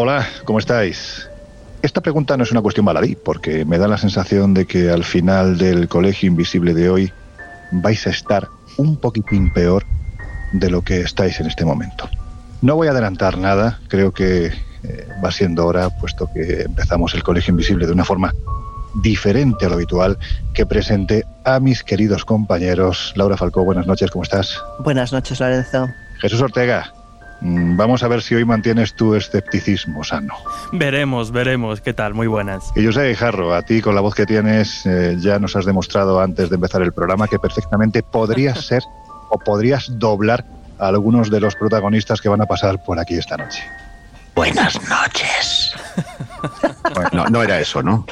Hola, ¿cómo estáis? Esta pregunta no es una cuestión baladí, porque me da la sensación de que al final del colegio invisible de hoy vais a estar un poquitín peor de lo que estáis en este momento. No voy a adelantar nada, creo que eh, va siendo hora, puesto que empezamos el colegio invisible de una forma diferente a lo habitual, que presente a mis queridos compañeros. Laura Falcó, buenas noches, ¿cómo estás? Buenas noches, Lorenzo. Jesús Ortega, vamos a ver si hoy mantienes tu escepticismo sano. Veremos, veremos, ¿qué tal? Muy buenas. Y yo sé, Jarro, a ti con la voz que tienes eh, ya nos has demostrado antes de empezar el programa que perfectamente podrías ser o podrías doblar a algunos de los protagonistas que van a pasar por aquí esta noche. Buenas noches. no, no era eso, ¿no?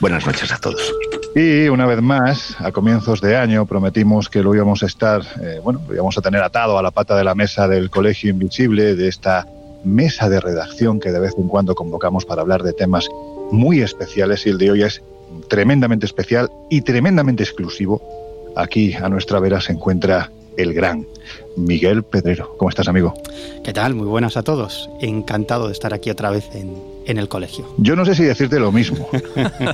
Buenas noches a todos. Y una vez más, a comienzos de año prometimos que lo íbamos a estar, eh, bueno, lo íbamos a tener atado a la pata de la mesa del Colegio Invisible, de esta mesa de redacción que de vez en cuando convocamos para hablar de temas muy especiales y el de hoy es tremendamente especial y tremendamente exclusivo. Aquí a nuestra vera se encuentra el gran Miguel Pedrero. ¿Cómo estás, amigo? ¿Qué tal? Muy buenas a todos. Encantado de estar aquí otra vez en, el colegio. Yo no sé si decirte lo mismo.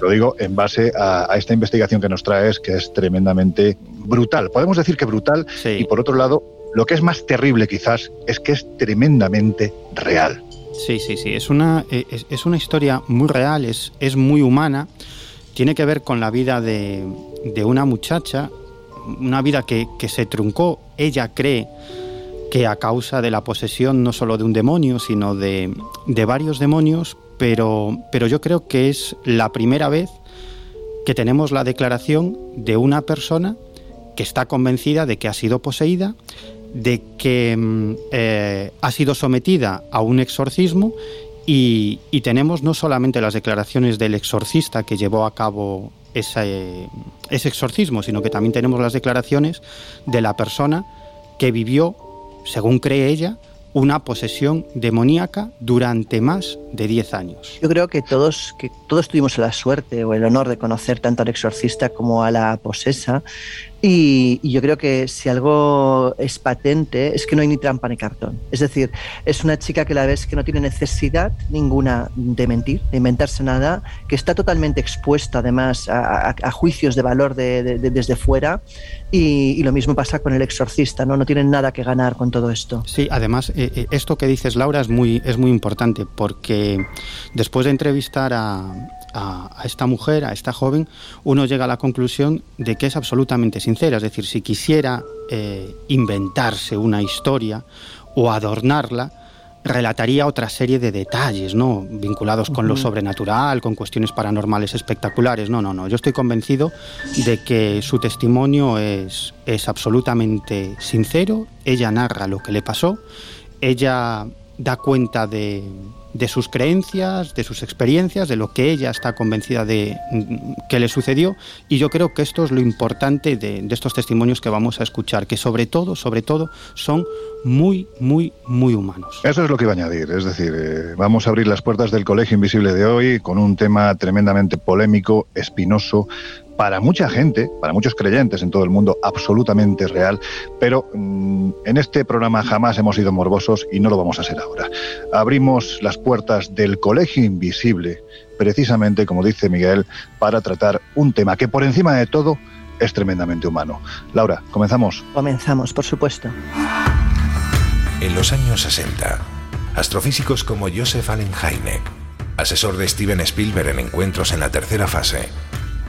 lo digo en base a, esta investigación que nos traes, que es tremendamente brutal. Podemos decir que brutal y por otro lado, lo que es más terrible quizás es que es tremendamente real. Sí, sí, sí. Es una, es, una historia muy real, es, es muy humana. Tiene que ver con la vida de, de una muchacha una vida que, se truncó, ella cree que a causa de la posesión no solo de un demonio, sino de, varios demonios, pero, pero yo creo que es la primera vez que tenemos la declaración de una persona que está convencida de que ha sido poseída, de que mm, eh, ha sido sometida a un exorcismo y, tenemos no solamente las declaraciones del exorcista que llevó a cabo ese, ese exorcismo, sino que también tenemos las declaraciones de la persona que vivió, según cree ella, una posesión demoníaca durante más de 10 años. Yo creo que todos, que todos tuvimos la suerte o el honor de conocer tanto al exorcista como a la posesa y, yo creo que si algo es patente es que no hay ni trampa ni cartón. Es decir, es una chica que la ves que no tiene necesidad ninguna de mentir, de inventarse nada, que está totalmente expuesta además a, juicios de valor desde fuera y, lo mismo pasa con el exorcista, ¿no? No tienen nada que ganar con todo esto. Sí, además, eh, eh, esto que dices, Laura, es muy, es muy importante porque después de entrevistar a, a, esta mujer, a esta joven, uno llega a la conclusión de que es absolutamente sincera. Es decir, si quisiera eh, inventarse una historia o adornarla, relataría otra serie de detalles, ¿no? Vinculados con lo sobrenatural, con cuestiones paranormales espectaculares. No, no, no. Yo estoy convencido de que su testimonio es, es absolutamente sincero. Ella narra lo que le pasó. Ella da cuenta de, de sus creencias, de sus experiencias, de lo que ella está convencida de que le sucedió. Y yo creo que esto es lo importante de, estos testimonios que vamos a escuchar, que sobre todo, sobre todo, son muy, muy, muy humanos. Eso es lo que iba a añadir. Es decir, eh, vamos a abrir las puertas del Colegio Invisible de hoy con un tema tremendamente polémico, espinoso, para mucha gente, para muchos creyentes en todo el mundo, absolutamente real, pero mm, en este programa jamás hemos sido morbosos y no lo vamos a ser ahora. Abrimos las puertas del Colegio Invisible, precisamente, como dice Miguel, para tratar un tema que por encima de todo es tremendamente humano. Laura, ¿comenzamos? Comenzamos, por supuesto. En los años 60, astrofísicos como Joseph Allen Hynek, asesor de Steven Spielberg en encuentros en la tercera fase,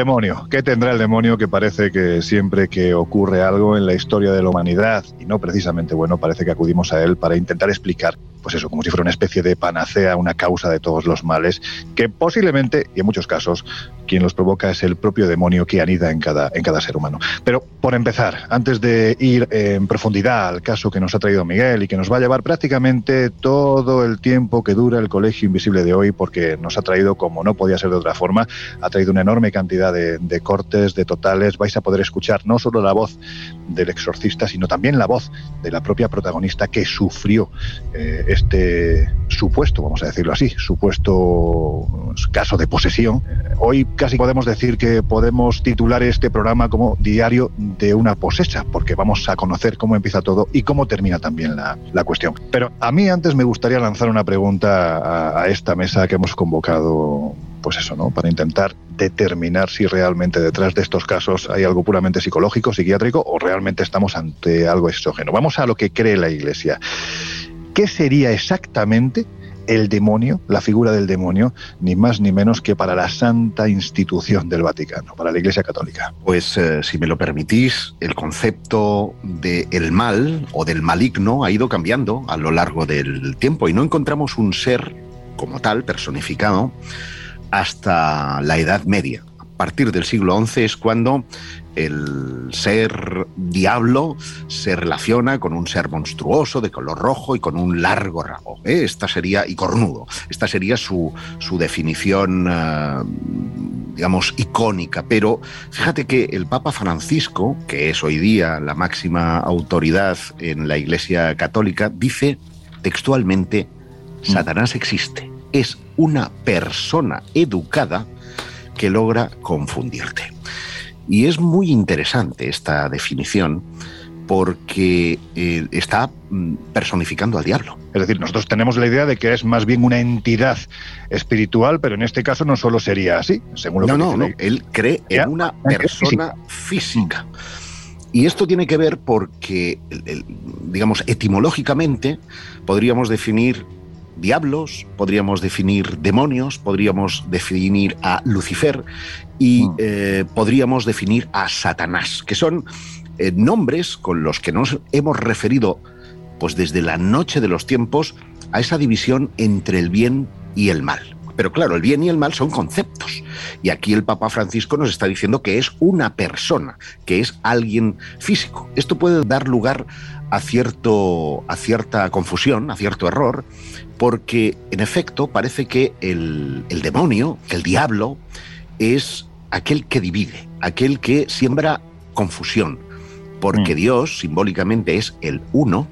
Demonio. ¿Qué tendrá el demonio que parece que siempre que ocurre algo en la historia de la humanidad, y no precisamente bueno, parece que acudimos a él para intentar explicar pues eso, como si fuera una especie de panacea, una causa de todos los males, que posiblemente, y en muchos casos, quien los provoca es el propio demonio que anida en cada, en cada ser humano. Pero por empezar, antes de ir en profundidad al caso que nos ha traído Miguel y que nos va a llevar prácticamente todo el tiempo que dura el Colegio Invisible de hoy, porque nos ha traído, como no podía ser de otra forma, ha traído una enorme cantidad de, cortes, de totales, vais a poder escuchar no solo la voz del exorcista, sino también la voz de la propia protagonista que sufrió eh, este supuesto, vamos a decirlo así, supuesto caso de posesión. Hoy casi podemos decir que podemos titular este programa como Diario de una posesa, porque vamos a conocer cómo empieza todo y cómo termina también la, la cuestión. Pero a mí antes me gustaría lanzar una pregunta a, a esta mesa que hemos convocado pues eso, ¿no? Para intentar determinar si realmente detrás de estos casos hay algo puramente psicológico, psiquiátrico o realmente estamos ante algo exógeno. Vamos a lo que cree la Iglesia. ¿Qué sería exactamente el demonio, la figura del demonio, ni más ni menos que para la santa institución del Vaticano, para la Iglesia Católica. Pues eh, si me lo permitís, el concepto del mal o del maligno ha ido cambiando a lo largo del tiempo y no encontramos un ser como tal, personificado, hasta la Edad Media. A partir del siglo XI es cuando el ser diablo se relaciona con un ser monstruoso de color rojo y con un largo rabo. ¿eh? Esta sería, y cornudo. Esta sería su, su definición, uh, digamos, icónica. Pero fíjate que el Papa Francisco, que es hoy día la máxima autoridad en la Iglesia Católica, dice textualmente, Satanás existe. Es una persona educada que logra confundirte. Y es muy interesante esta definición porque eh, está mm, personificando al diablo. Es decir, nosotros tenemos la idea de que es más bien una entidad espiritual, pero en este caso no solo sería así, según lo no, que no, dice no, la- él cree Ya, en una es persona física. Y esto tiene que ver porque, digamos, etimológicamente podríamos definir diablos, podríamos definir demonios, podríamos definir a Lucifer y Mm. eh, podríamos definir a Satanás, que son eh, nombres con los que nos hemos referido pues desde la noche de los tiempos a esa división entre el bien y el mal. Pero claro, el bien y el mal son conceptos. Y aquí el Papa Francisco nos está diciendo que es una persona, que es alguien físico. Esto puede dar lugar a, cierto, a cierta confusión, a cierto error, porque en efecto parece que el, el demonio, el diablo, es aquel que divide, aquel que siembra confusión, porque Mm. Dios simbólicamente es el uno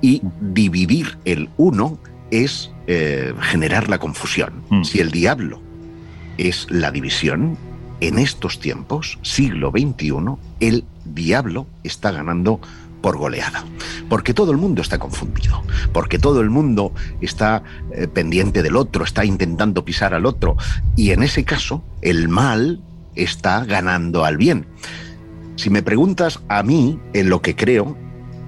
y dividir el uno es eh, generar la confusión. Mm. Si el diablo es la división, en estos tiempos, siglo XXI, el diablo está ganando por goleada. Porque todo el mundo está confundido, porque todo el mundo está eh, pendiente del otro, está intentando pisar al otro. Y en ese caso, el mal está ganando al bien. Si me preguntas a mí, en lo que creo,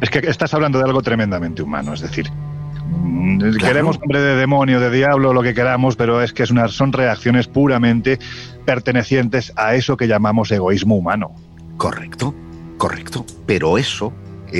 Es que estás hablando de algo tremendamente humano, es decir, mm, Claro. queremos nombre de demonio, de diablo, lo que queramos, pero es que es una, son reacciones puramente pertenecientes a eso que llamamos egoísmo humano. Correcto, correcto. Pero eso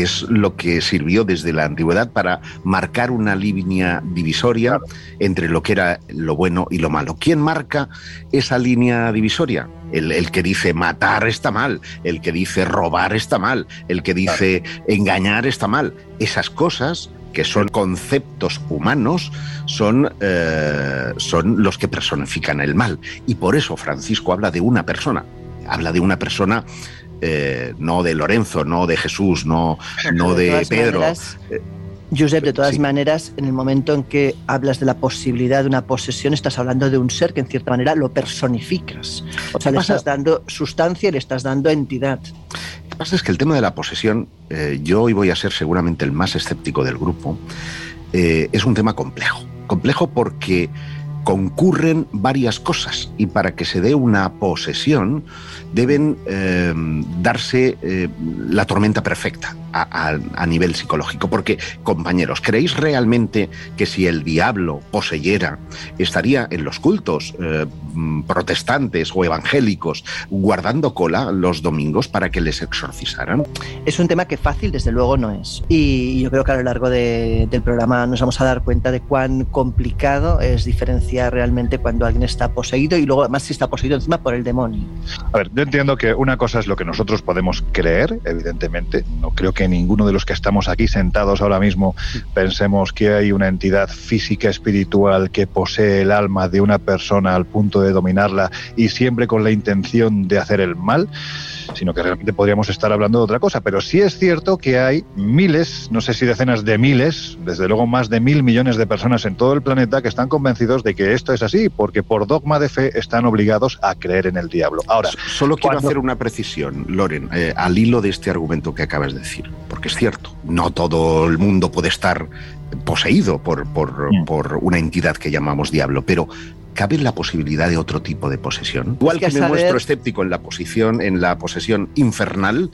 es lo que sirvió desde la antigüedad para marcar una línea divisoria entre lo que era lo bueno y lo malo. ¿Quién marca esa línea divisoria? El, el que dice matar está mal, el que dice robar está mal, el que dice engañar está mal. Esas cosas que son conceptos humanos, son, eh, son los que personifican el mal. Y por eso Francisco habla de una persona, habla de una persona eh, no de Lorenzo, no de Jesús, no, no de Pedro. maneras, Eh, Josep, de todas sí. maneras, en el momento en que hablas de la posibilidad de una posesión, estás hablando de un ser que en cierta manera lo personificas. O sea, le pasa? estás dando sustancia y le estás dando entidad. Lo que pasa es que el tema de la posesión, eh, yo hoy voy a ser seguramente el más escéptico del grupo, eh, es un tema complejo. Complejo porque concurren varias cosas y para que se dé una posesión deben eh, darse eh, la tormenta perfecta. A, nivel psicológico. Porque, compañeros, ¿creéis realmente que si el diablo poseyera, estaría en los cultos eh, protestantes o evangélicos guardando cola los domingos para que les exorcizaran? Es un tema que fácil, desde luego, no es. Y yo creo que a lo largo del programa nos vamos a dar cuenta de cuán complicado es diferenciar realmente cuando alguien está poseído y luego, además, si está poseído encima por el demonio. A ver, yo entiendo que una cosa es lo que nosotros podemos creer, evidentemente. No creo que ninguno de los que estamos aquí sentados ahora mismo pensemos que hay una entidad física espiritual que posee el alma de una persona al punto de dominarla y siempre con la intención de hacer el mal sino que realmente podríamos estar hablando de otra cosa. Pero sí es cierto que hay miles, no sé si decenas de miles, desde luego más de mil millones de personas en todo el planeta que están convencidos de que esto es así, porque por dogma de fe están obligados a creer en el diablo. Ahora, solo quiero hacer una precisión, Loren, eh, al hilo de este argumento que acabas de decir, porque es cierto, no todo el mundo puede estar poseído por, por, por, una entidad que llamamos diablo, pero ¿cabe la posibilidad de otro tipo de posesión? Igual que, me muestro escéptico en la posición, en la posesión infernal.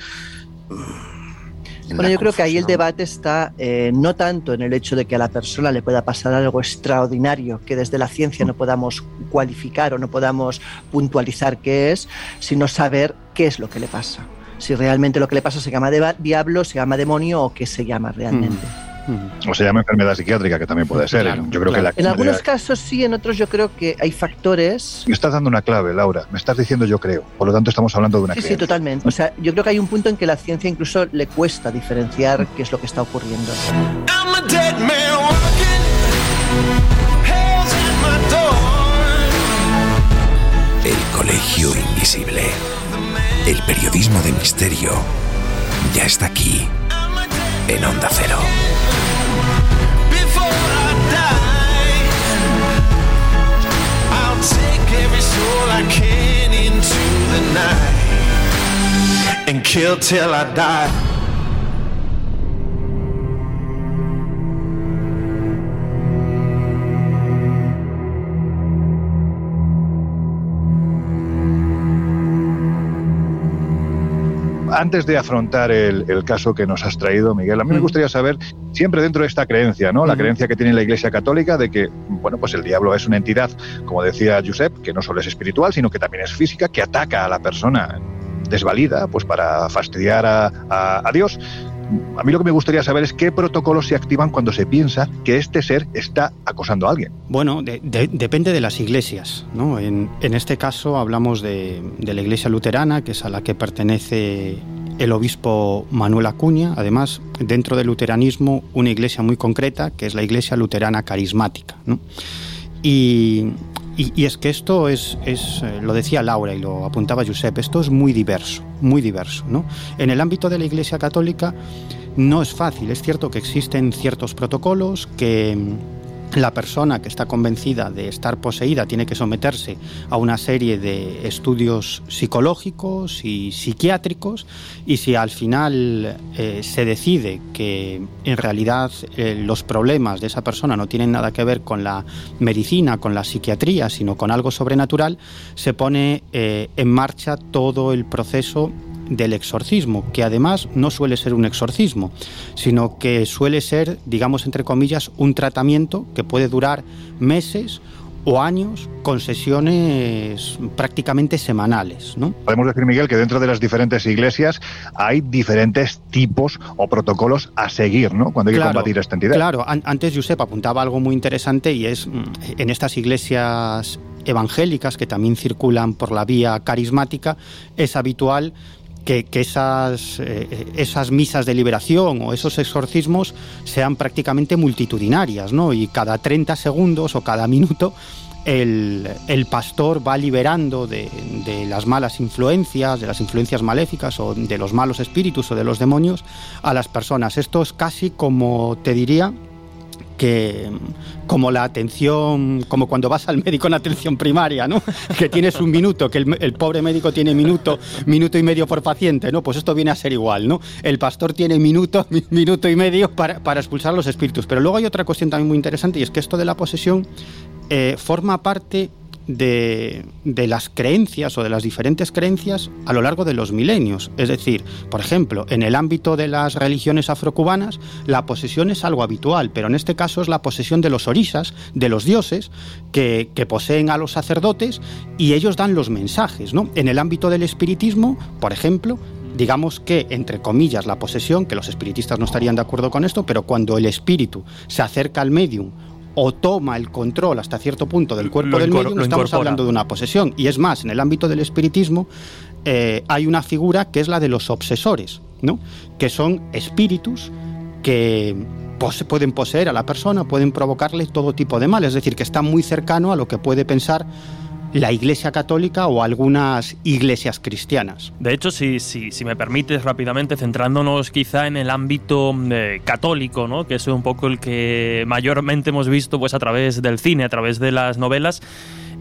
Bueno, yo creo que ahí el debate está eh, no tanto en el hecho de que a la persona le pueda pasar algo extraordinario que desde la ciencia no podamos cualificar o no podamos puntualizar qué es, sino saber qué es lo que le pasa. Si realmente lo que le pasa se llama diablo, se llama demonio o qué se llama realmente. Mm. O se llama enfermedad psiquiátrica, que también puede ser. yo creo que en algunos casos sí, en otros yo creo que hay factores. Me estás dando una clave, Laura. Me estás diciendo yo creo. Por lo tanto, estamos hablando de una Sí, sí, totalmente. O sea, yo creo que hay un punto en que la ciencia incluso le cuesta diferenciar qué es lo que está ocurriendo. El colegio invisible. El periodismo de misterio ya está aquí en Onda Cero. Can into the night and kill till I die. Antes de afrontar el, caso que nos has traído, Miguel, a mí me gustaría saber, siempre dentro de esta creencia, ¿no? La creencia que tiene la Iglesia Católica de que, bueno, pues el diablo es una entidad, como decía Josep, que no solo es espiritual, sino que también es física, que ataca a la persona desvalida, pues para fastidiar a Dios a mí lo que me gustaría saber es qué protocolos se activan cuando se piensa que este ser está acosando a alguien. Bueno, depende de las iglesias. ¿no? En, este caso hablamos de, la iglesia luterana, que es a la que pertenece el obispo Manuel Acuña, además dentro del luteranismo una iglesia muy concreta, que es la iglesia luterana carismática. Y, y, es que esto es, es, eh, lo decía Laura y lo apuntaba Josep, esto es muy diverso, muy diverso. ¿no? En el ámbito de la Iglesia Católica no es fácil, es cierto que existen ciertos protocolos que la persona que está convencida de estar poseída tiene que someterse a una serie de estudios psicológicos y psiquiátricos y si al final eh, se decide que en realidad eh, los problemas de esa persona no tienen nada que ver con la medicina, con la psiquiatría, sino con algo sobrenatural, se pone eh, en marcha todo el proceso del exorcismo, que además no suele ser un exorcismo, sino que suele ser, digamos entre comillas, un tratamiento que puede durar meses o años con sesiones prácticamente semanales. ¿no? Podemos decir, Miguel, que dentro de las diferentes iglesias hay diferentes tipos o protocolos a seguir ¿no? cuando hay que combatir esta entidad. Claro, antes Josep apuntaba algo muy interesante y es mm, en estas iglesias evangélicas que también circulan por la vía carismática, es habitual que, esas, eh, esas misas de liberación o esos exorcismos sean prácticamente multitudinarias, ¿no? Y cada 30 segundos o cada minuto el, pastor va liberando de, de, las malas influencias, de las influencias maléficas o de los malos espíritus o de los demonios a las personas. Esto es casi como, te diría, que como la atención, como cuando vas al médico en atención primaria, ¿no? Que tienes un minuto, que el, pobre médico tiene minuto, minuto y medio por paciente, ¿no? Pues esto viene a ser igual, ¿no? El pastor tiene minuto, minuto y medio para, para expulsar los espíritus. Pero luego hay otra cuestión también muy interesante y es que esto de la posesión eh, forma parte de, las creencias o de las diferentes creencias a lo largo de los milenios. Es decir, por ejemplo, en el ámbito de las religiones afrocubanas, la posesión es algo habitual, pero en este caso es la posesión de los orisas, de los dioses, que, que poseen a los sacerdotes y ellos dan los mensajes. ¿no? En el ámbito del espiritismo, por ejemplo, digamos que, entre comillas, la posesión, que los espiritistas no estarían de acuerdo con esto, pero cuando el espíritu se acerca al medium o toma el control hasta cierto punto del cuerpo del medium, estamos hablando de una posesión. Y es más, en el ámbito del espiritismo eh, hay una figura que es la de los obsesores, ¿no? que son espíritus que pueden poseer a la persona, pueden provocarle todo tipo de mal, es decir, que está muy cercano a lo que puede pensar la Iglesia Católica o algunas iglesias cristianas. De hecho, si, si, me permites rápidamente, centrándonos quizá en el ámbito eh, católico, ¿no? que es un poco el que mayormente hemos visto pues, a través del cine, a través de las novelas,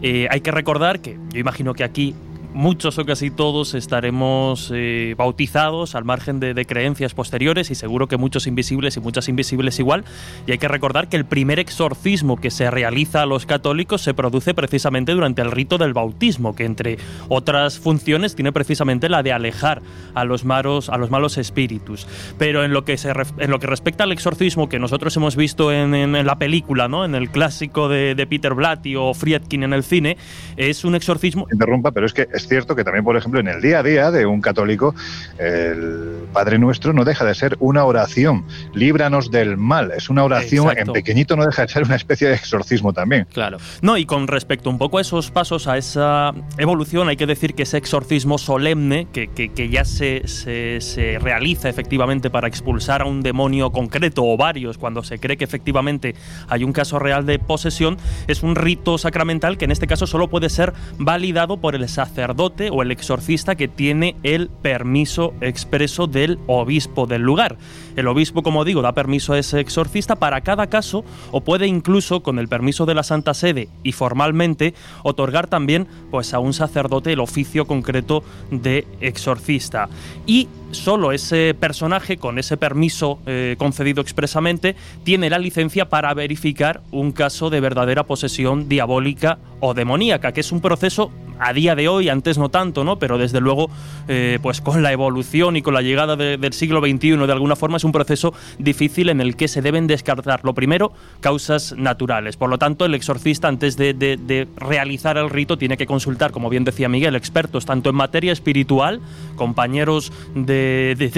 eh, hay que recordar que yo imagino que aquí muchos o casi todos estaremos eh, bautizados al margen de, creencias posteriores y seguro que muchos invisibles y muchas invisibles igual. Y hay que recordar que el primer exorcismo que se realiza a los católicos se produce precisamente durante el rito del bautismo, que entre otras funciones tiene precisamente la de alejar a los malos, a los malos espíritus. Pero en lo que, se, en lo que respecta al exorcismo que nosotros hemos visto en, la película, ¿no? en el clásico de, Peter Blatty o Friedkin en el cine, es un exorcismo... Interrumpa, pero es que es cierto que también, por ejemplo, en el día a día de un católico, el Padre Nuestro no deja de ser una oración. Líbranos del mal. Es una oración, en pequeñito no deja de ser una especie de exorcismo también. Claro. No, y con respecto un poco a esos pasos, a esa evolución, hay que decir que ese exorcismo solemne, que, que, ya se, se, se realiza efectivamente para expulsar a un demonio concreto o varios, cuando se cree que efectivamente hay un caso real de posesión, es un rito sacramental que en este caso solo puede ser validado por el sacerdote o el exorcista que tiene el permiso expreso del obispo del lugar. El obispo, como digo, da permiso a ese exorcista para cada caso o puede incluso, con el permiso de la Santa Sede y formalmente, otorgar también pues, a un sacerdote el oficio concreto de exorcista. Y solo ese personaje, con ese permiso eh, concedido expresamente, tiene la licencia para verificar un caso de verdadera posesión diabólica o demoníaca, que es un proceso a día de hoy, antes no tanto, ¿no? Pero desde luego, eh, pues con la evolución y con la llegada del siglo XXI, de alguna forma, es un proceso difícil en el que se deben descartar, lo primero, causas naturales. Por lo tanto, el exorcista, antes de, realizar el rito, tiene que consultar, como bien decía Miguel, expertos tanto en materia espiritual, compañeros de,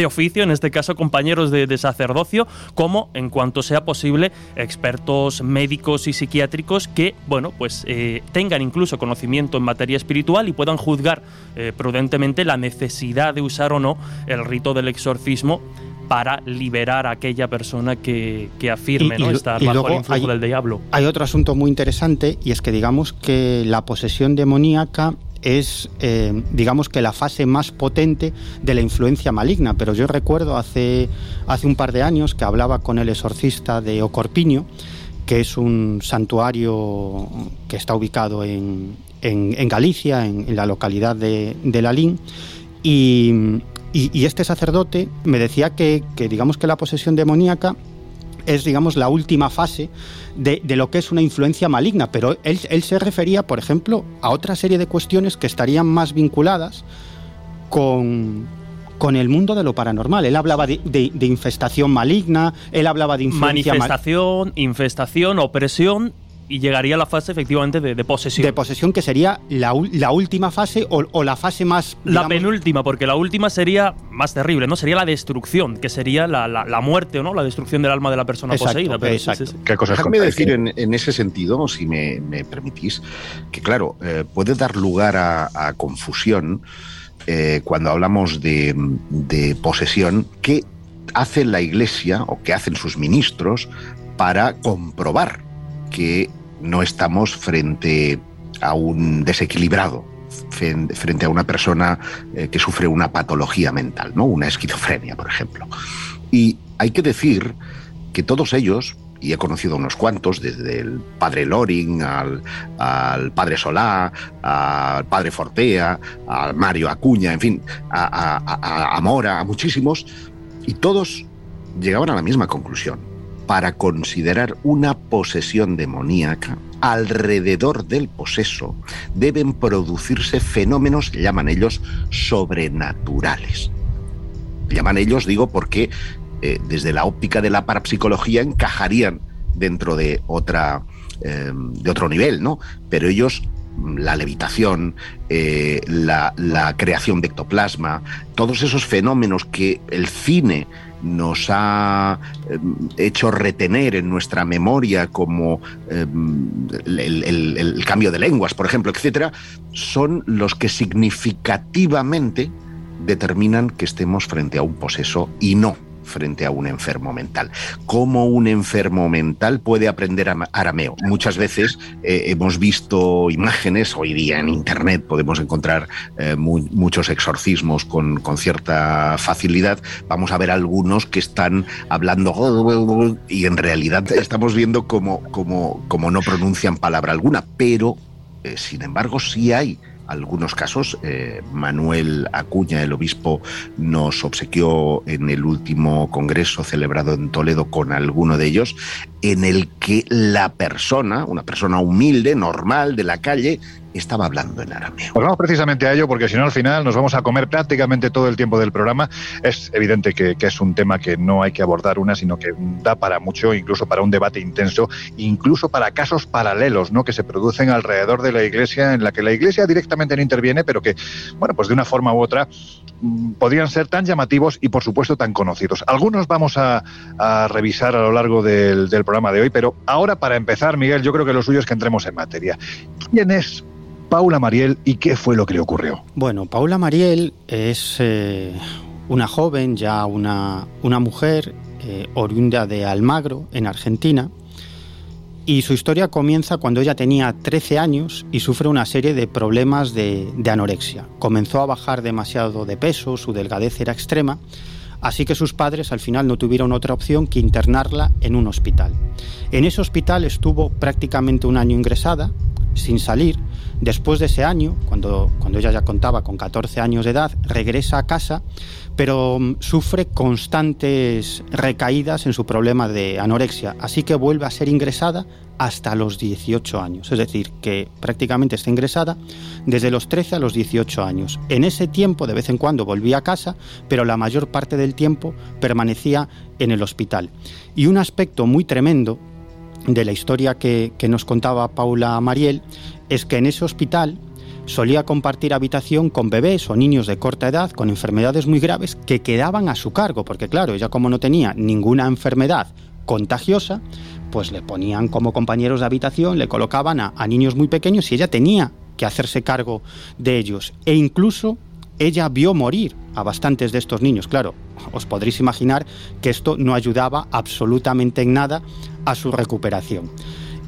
oficio, en este caso compañeros de, sacerdocio, como, en cuanto sea posible, expertos médicos y psiquiátricos que, bueno, pues eh, tengan incluso conocimiento en materia espiritual y puedan juzgar eh, prudentemente la necesidad de usar o no el rito del exorcismo para liberar a aquella persona que, afirme ¿no? estar bajo el influjo del diablo. Hay otro asunto muy interesante y es que digamos que la posesión demoníaca es, eh, digamos que la fase más potente de la influencia maligna. Pero yo recuerdo hace, hace un par de años que hablaba con el exorcista de Ocorpinio, que es un santuario que está ubicado en, en, Galicia, en, la localidad de, de Lalín, y, este sacerdote me decía que, digamos que la posesión demoníaca es, digamos, la última fase de, lo que es una influencia maligna, pero él, se refería, por ejemplo, a otra serie de cuestiones que estarían más vinculadas con, con el mundo de lo paranormal. Él hablaba de, infestación maligna, él hablaba de influencia manifestación, infestación, opresión y llegaría a la fase efectivamente de, posesión. De posesión, que sería la, última fase o, la fase más. La penúltima, porque la última sería más terrible, ¿no? Sería la destrucción, que sería la, muerte o no, la destrucción del alma de la persona poseída. exacto. ¿Qué cosas Déjame decir en, ese sentido, si me, permitís, que claro, eh, puede dar lugar a, confusión eh, cuando hablamos de, de posesión. ¿Qué hace la Iglesia o qué hacen sus ministros para comprobar que no estamos frente a un desequilibrado, frente a una persona eh, que sufre una patología mental, ¿no? una esquizofrenia, por ejemplo. Y hay que decir que todos ellos, y he conocido unos cuantos, desde el padre Loring, al, padre Solá, al padre Fortea, al Mario Acuña, en fin, a, a Mora, a muchísimos, y todos llegaban a la misma conclusión. Para considerar una posesión demoníaca, alrededor del poseso deben producirse fenómenos, llaman ellos, sobrenaturales. Llaman ellos, digo, porque eh, desde la óptica de la parapsicología encajarían dentro de otra eh, de otro nivel, ¿no? Pero ellos la levitación, eh, la, creación de ectoplasma, todos esos fenómenos que el cine nos ha em, hecho retener en nuestra memoria como em, el, cambio de lenguas, por ejemplo, etcétera, son los que significativamente determinan que estemos frente a un poseso y no frente a un enfermo mental. ¿Cómo un enfermo mental puede aprender arameo? Muchas veces eh, hemos visto imágenes, hoy día en Internet podemos encontrar eh, muchos exorcismos con, cierta facilidad. Vamos a ver algunos que están hablando y en realidad estamos viendo cómo, no pronuncian palabra alguna, pero eh, sin embargo sí hay algunos casos. Eh, Manuel Acuña, el obispo, nos obsequió en el último congreso celebrado en Toledo con alguno de ellos, en el que la persona, una persona humilde, normal, de la calle, estaba hablando en arameo. Pues vamos precisamente a ello, porque si no, al final nos vamos a comer prácticamente todo el tiempo del programa. Es evidente que, es un tema que no hay que abordar una, sino que da para mucho, incluso para un debate intenso, incluso para casos paralelos, ¿no? Que se producen alrededor de la Iglesia, en la que la Iglesia directamente no interviene, pero que, bueno, pues de una forma u otra mm, podrían ser tan llamativos y, por supuesto, tan conocidos. Algunos vamos a, revisar a lo largo del, del programa de hoy, pero ahora, para empezar, Miguel, yo creo que lo suyo es que entremos en materia. ¿Quién es Paula Mariel y qué fue lo que le ocurrió. Bueno, Paula Mariel es eh, una joven, ya una, una mujer eh, oriunda de Almagro, en Argentina, y su historia comienza cuando ella tenía 13 años y sufre una serie de problemas de, de, anorexia. Comenzó a bajar demasiado de peso, su delgadez era extrema, así que sus padres al final no tuvieron otra opción que internarla en un hospital. En ese hospital estuvo prácticamente un año ingresada, sin salir, Después de ese año, cuando, cuando ella ya contaba con 14 años de edad, regresa a casa, pero mm, sufre constantes recaídas en su problema de anorexia, así que vuelve a ser ingresada hasta los 18 años, es decir, que prácticamente está ingresada desde los 13 a los 18 años. En ese tiempo, de vez en cuando, volvía a casa, pero la mayor parte del tiempo permanecía en el hospital. Y un aspecto muy tremendo de la historia que, que nos contaba Paula Mariel es que en ese hospital solía compartir habitación con bebés o niños de corta edad con enfermedades muy graves que quedaban a su cargo, porque claro, ella como no tenía ninguna enfermedad contagiosa, pues le ponían como compañeros de habitación, le colocaban a, niños muy pequeños y ella tenía que hacerse cargo de ellos. E incluso ella vio morir a bastantes de estos niños. Claro, os podréis imaginar que esto no ayudaba absolutamente en nada a su recuperación.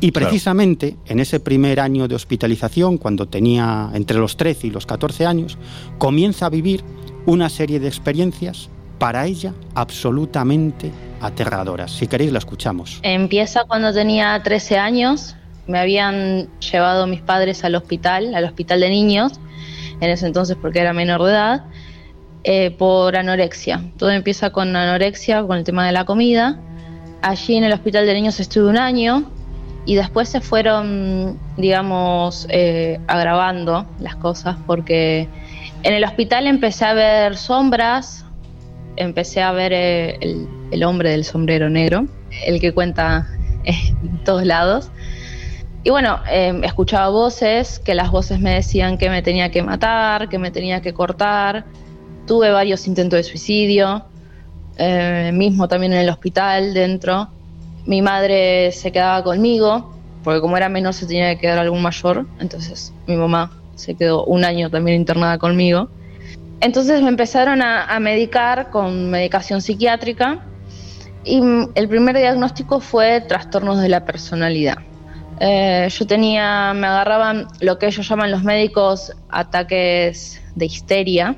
Y precisamente en ese primer año de hospitalización, cuando tenía entre los 13 y los 14 años, comienza a vivir una serie de experiencias para ella absolutamente aterradoras. Si queréis, la escuchamos. Empieza cuando tenía 13 años. Me habían llevado mis padres al hospital, al hospital de niños, en ese entonces porque era menor de edad, eh, por anorexia. Todo empieza con anorexia, con el tema de la comida. Allí en el hospital de niños estuve un año, y después se fueron, digamos, eh, agravando las cosas porque en el hospital empecé a ver sombras, empecé a ver eh, el, hombre del sombrero negro, el que cuenta en todos lados. Y bueno, em, escuchaba voces, que las voces me decían que me tenía que matar, que me tenía que cortar. Tuve varios intentos de suicidio, eh, mismo también en el hospital dentro. Mi madre se quedaba conmigo, porque como era menor se tenía que quedar algún mayor, entonces mi mamá se quedó un año también internada conmigo. Entonces me empezaron a, medicar con medicación psiquiátrica y el primer diagnóstico fue trastornos de la personalidad. Eh, yo tenía, me agarraban lo que ellos llaman los médicos ataques de histeria,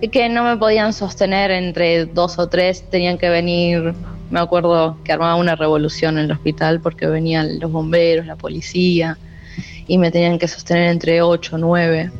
y que no me podían sostener entre dos o tres, tenían que venir me acuerdo que armaba una revolución en el hospital porque venían los bomberos, la policía, y me tenían que sostener entre 8 o 9.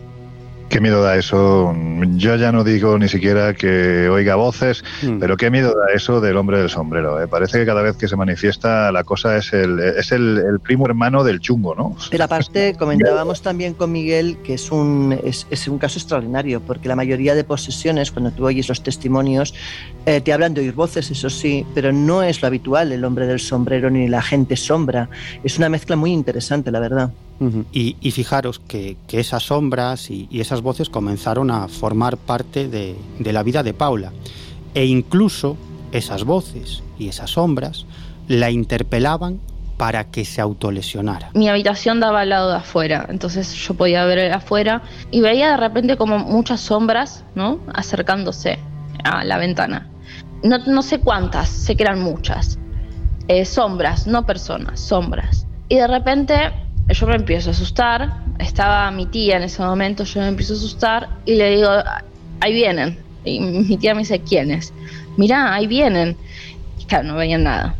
Qué miedo da eso. Yo ya no digo ni siquiera que oiga voces, mm. pero qué miedo da eso del hombre del sombrero. ¿eh? Parece que cada vez que se manifiesta la cosa es el, es el, primo hermano del chungo, ¿no? Pero aparte comentábamos también con Miguel que es un, es, un caso extraordinario, porque la mayoría de posesiones, cuando tú oyes los testimonios, eh, te hablan de oír voces, eso sí, pero no es lo habitual el hombre del sombrero ni la gente sombra. Es una mezcla muy interesante, la verdad y, fijaros que, esas sombras y, esas voces comenzaron a formar parte de, la vida de Paula. E incluso esas voces y esas sombras la interpelaban para que se autolesionara. Mi habitación daba al lado de afuera, entonces yo podía ver afuera y veía de repente como muchas sombras, ¿no? Acercándose a la ventana. No, sé cuántas, sé que eran muchas. Eh, sombras, no personas, sombras. Y de repente yo me empiezo a asustar, estaba mi tía en ese momento, yo me empiezo a asustar y le digo, ahí vienen. Y mi tía me dice, ¿quiénes? Mirá, ahí vienen. Y claro, no veían nada.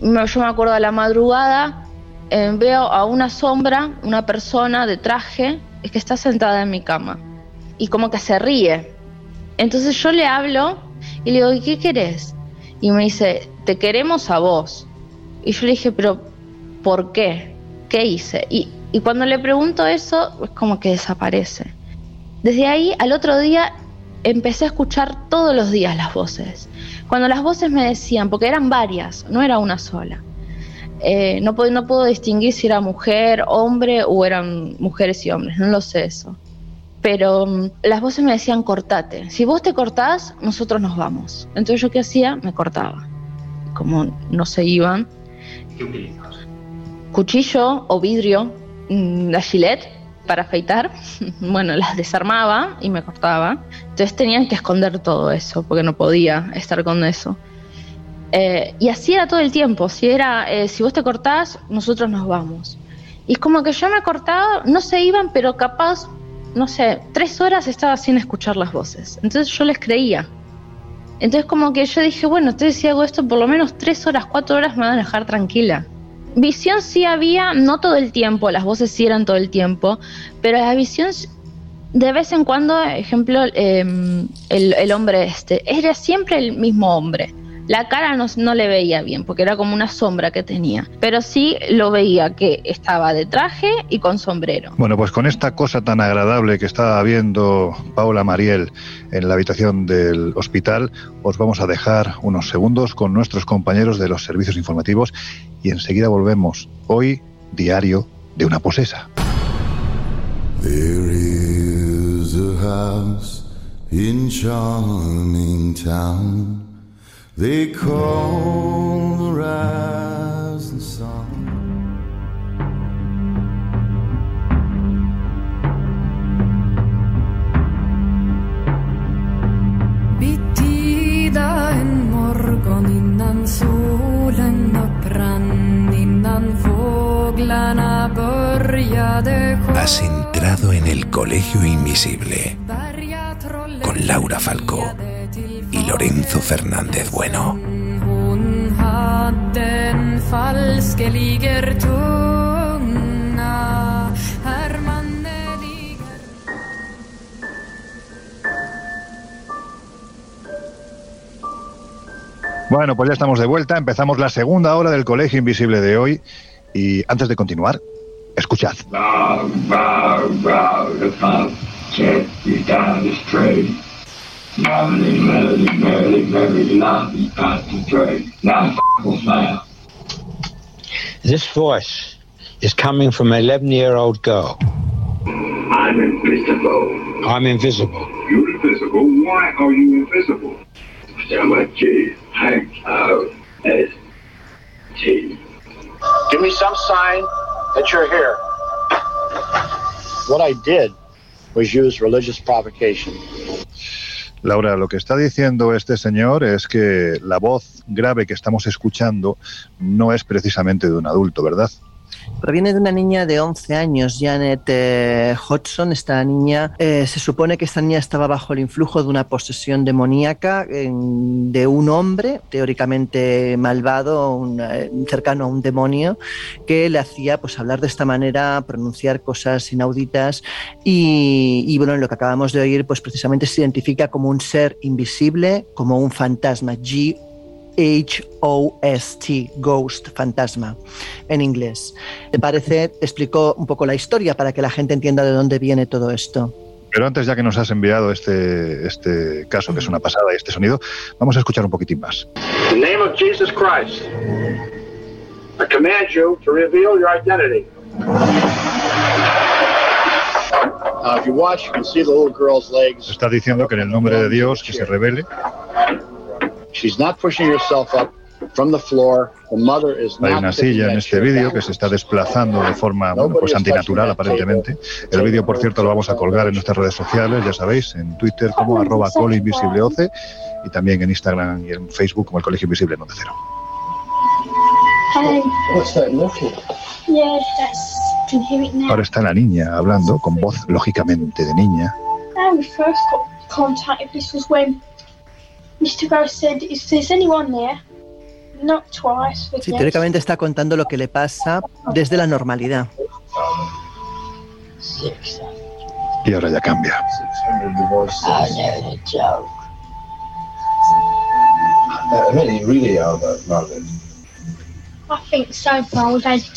Yo me acuerdo a la madrugada, eh, veo a una sombra, una persona de traje, que está sentada en mi cama. Y como que se ríe. Entonces yo le hablo y le digo, ¿y qué querés? Y me dice, te queremos a vos. Y yo le dije, pero ¿por qué? ¿Qué hice? Y, cuando le pregunto eso, es como que desaparece. Desde ahí al otro día empecé a escuchar todos los días las voces. Cuando las voces me decían, porque eran varias, no era una sola. Eh, no, puedo, no puedo distinguir si era mujer, hombre o eran mujeres y hombres, no lo sé eso. Pero mm, las voces me decían, cortate. Si vos te cortás, nosotros nos vamos. Entonces yo qué hacía? Me cortaba. Como no se iban. ¿Qué cuchillo o vidrio, mm, la gilet para afeitar, bueno, las desarmaba y me cortaba. Entonces tenían que esconder todo eso, porque no podía estar con eso. Eh, y así era todo el tiempo. Si era, eh, si vos te cortás, nosotros nos vamos. Y como que yo me cortaba, no se iban, pero capaz, no sé, tres horas estaba sin escuchar las voces. Entonces yo les creía. Entonces como que yo dije, bueno, entonces si hago esto, por lo menos tres horas, cuatro horas me van a dejar tranquila. Visión sí había, no todo el tiempo, las voces sí eran todo el tiempo, pero la visión de vez en cuando, ejemplo, em, el, el, hombre este, era siempre el mismo hombre. La cara no, no, le veía bien porque era como una sombra que tenía, pero sí lo veía que estaba de traje y con sombrero. Bueno, pues con esta cosa tan agradable que estaba viendo Paula Mariel en la habitación del hospital, os vamos a dejar unos segundos con nuestros compañeros de los servicios informativos y enseguida volvemos. Hoy, diario de una posesa. There is a house in charming town. They call the rising sun. En morgon innan solen upprann, innan fåglarna började Has entrado en el colegio invisible con Laura Falcó y Lorenzo Fernández Bueno. Bueno, pues ya estamos de vuelta. Empezamos la segunda hora del Colegio Invisible de hoy. Y antes de continuar, escuchad. Merrily, lovely concentrate. Now. This voice is coming from an 11 year old girl. I'm invisible. I'm invisible. You're invisible? Why are you invisible? G, out Give me some sign that you're here. What I did was use religious provocation. Laura, lo que está diciendo este señor es que la voz grave que estamos escuchando no es precisamente de un adulto, ¿verdad? Proviene de una niña de 11 años, Janet eh, Hodgson. Esta niña, eh, se supone que esta niña estaba bajo el influjo de una posesión demoníaca de un hombre, teóricamente malvado, eh, cercano a un demonio, que le hacía pues, hablar de esta manera, pronunciar cosas inauditas y, bueno, lo que acabamos de oír, pues precisamente se identifica como un ser invisible, como un fantasma, G H-O-S-T, Ghost, fantasma, en inglés. ¿Te parece? Te explico un poco la historia para que la gente entienda de dónde viene todo esto. Pero antes, ya que nos has enviado este, este caso, que es una pasada, y este sonido, vamos a escuchar un poquitín más. In the name of Jesus Christ, I command you to reveal your identity. Uh, if you watch, you can see the little girl's en el nombre de Dios que se revele hay una silla en este vídeo que se está desplazando de forma pues antinatural aparentemente. El vídeo, por cierto, lo vamos a colgar en nuestras redes sociales, ya sabéis, en Twitter como arroba colinvisibleoce y también en Instagram y en Facebook como el Colegio Invisible Nota Cero. Ahora está la niña hablando con voz lógicamente de niña. Mr. Ghost said, Is there anyone there? Not twice. Sí, teóricamente está contando lo que le pasa desde la normalidad. Y ahora ya cambia.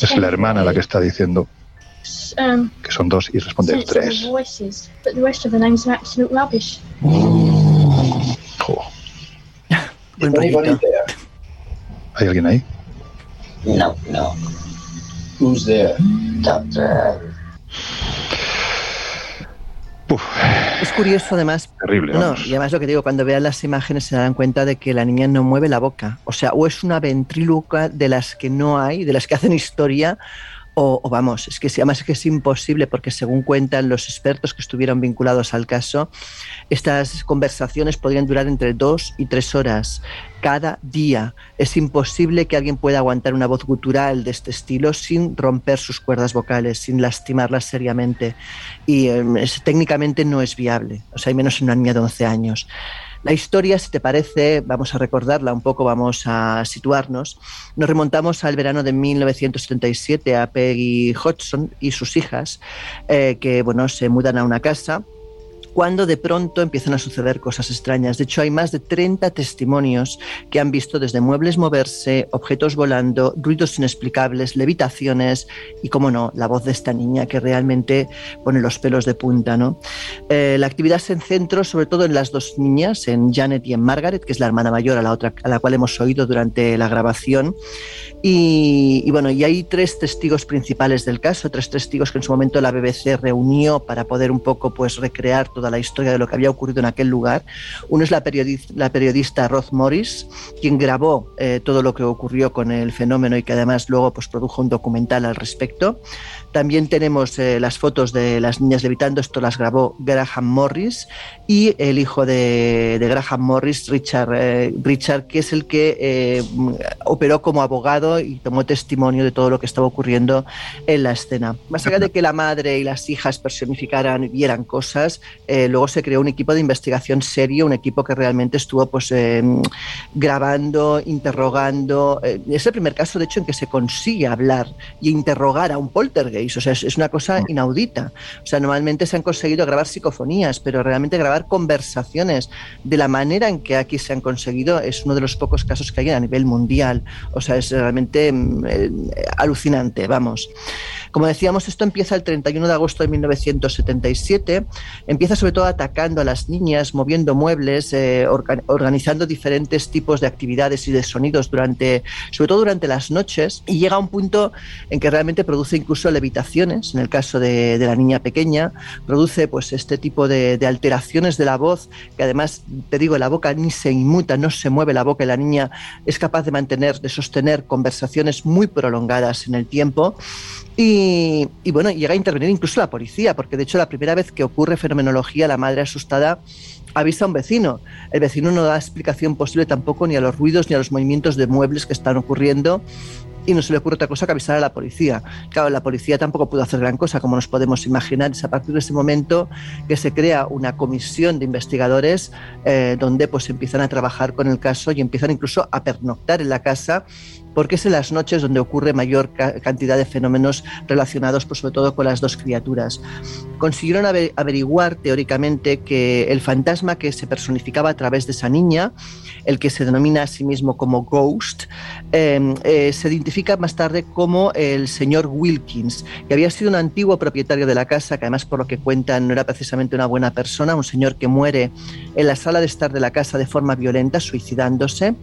Es la hermana la que está diciendo um, que son dos y responde tres. ¿Hay alguien ahí? No, no. Who's there? Doctor. Es curioso además. Terrible. No, y además lo que digo, cuando vean las imágenes se dan cuenta de que la niña no mueve la boca. O sea, o es una ventríloca de las que no hay, de las que hacen historia, o, vamos, es que además es que es imposible porque según cuentan los expertos que estuvieron vinculados al caso, estas conversaciones podrían durar entre dos y tres horas cada día. Es imposible que alguien pueda aguantar una voz gutural de este estilo sin romper sus cuerdas vocales, sin lastimarlas seriamente. Y em, técnicamente no es viable, o sea, hay menos en una niña de 11 años. La historia, si te parece, vamos a recordarla un poco, vamos a situarnos. Nos remontamos al verano de 1977 a Peggy Hodgson y sus hijas, eh, que bueno, se mudan a una casa cuando de pronto empiezan a suceder cosas extrañas. De hecho, hay más de 30 testimonios que han visto desde muebles moverse, objetos volando, ruidos inexplicables, levitaciones y, como no, la voz de esta niña que realmente pone los pelos de punta. ¿no? Eh, la actividad se centra sobre todo en las dos niñas, en Janet y en Margaret, que es la hermana mayor a la, otra, a la cual hemos oído durante la grabación. Y, bueno, y hay tres testigos principales del caso, tres testigos que en su momento la BBC reunió para poder un poco pues recrear toda la historia de lo que había ocurrido en aquel lugar. Uno es la periodista, la Morris, quien grabó eh, todo lo que ocurrió con el fenómeno y que además luego pues produjo un documental al respecto. También tenemos eh, las fotos de las niñas levitando, esto las grabó Graham Morris y el hijo de, Graham Morris, Richard, eh, Richard, que es el que eh, operó como abogado y tomó testimonio de todo lo que estaba ocurriendo en la escena. Más allá de que la madre y las hijas personificaran y vieran cosas, luego se creó un equipo de investigación serio, un equipo que realmente estuvo pues, grabando, interrogando. es el primer caso, de hecho, en que se consigue hablar y interrogar a un poltergeist o sea, es, una cosa mm. inaudita. O sea, normalmente se han conseguido grabar psicofonías, pero realmente grabar conversaciones de la manera en que aquí se han conseguido es uno de los pocos casos que hay a nivel mundial. O sea, es realmente mm, eh, alucinante, vamos. Como decíamos, esto empieza el 31 de agosto de 1977. Empieza sobre todo atacando a las niñas, moviendo muebles, eh, organizando diferentes tipos de actividades y de sonidos durante, sobre todo durante las noches, y llega a un punto en que realmente produce incluso levitaciones. En el caso de, la niña pequeña, produce pues este tipo de, de, alteraciones de la voz, que además, te digo, la boca ni se inmuta, no se mueve la boca, y la niña es capaz de mantener, de sostener conversaciones muy prolongadas en el tiempo. Y, bueno, llega a intervenir incluso la policía, porque de hecho la primera vez que ocurre fenomenología, la madre asustada avisa a un vecino. El vecino no da explicación posible tampoco ni a los ruidos ni a los movimientos de muebles que están ocurriendo y no se le ocurre otra cosa que avisar a la policía. Claro, la policía tampoco pudo hacer gran cosa, como nos podemos imaginar. Es a partir de ese momento que se crea una comisión de investigadores eh, donde pues empiezan a trabajar con el caso y empiezan incluso a pernoctar en la casa porque es en las noches donde ocurre mayor cantidad de fenómenos relacionados, pues, sobre todo con las dos criaturas. Consiguieron averiguar teóricamente que el fantasma que se personificaba a través de esa niña, el que se denomina a sí mismo como Ghost, em, eh, se identifica más tarde como el señor Wilkins, que había sido un antiguo propietario de la casa, que además por lo que cuentan no era precisamente una buena persona, un señor que muere en la sala de estar de la casa de forma violenta, suicidándose.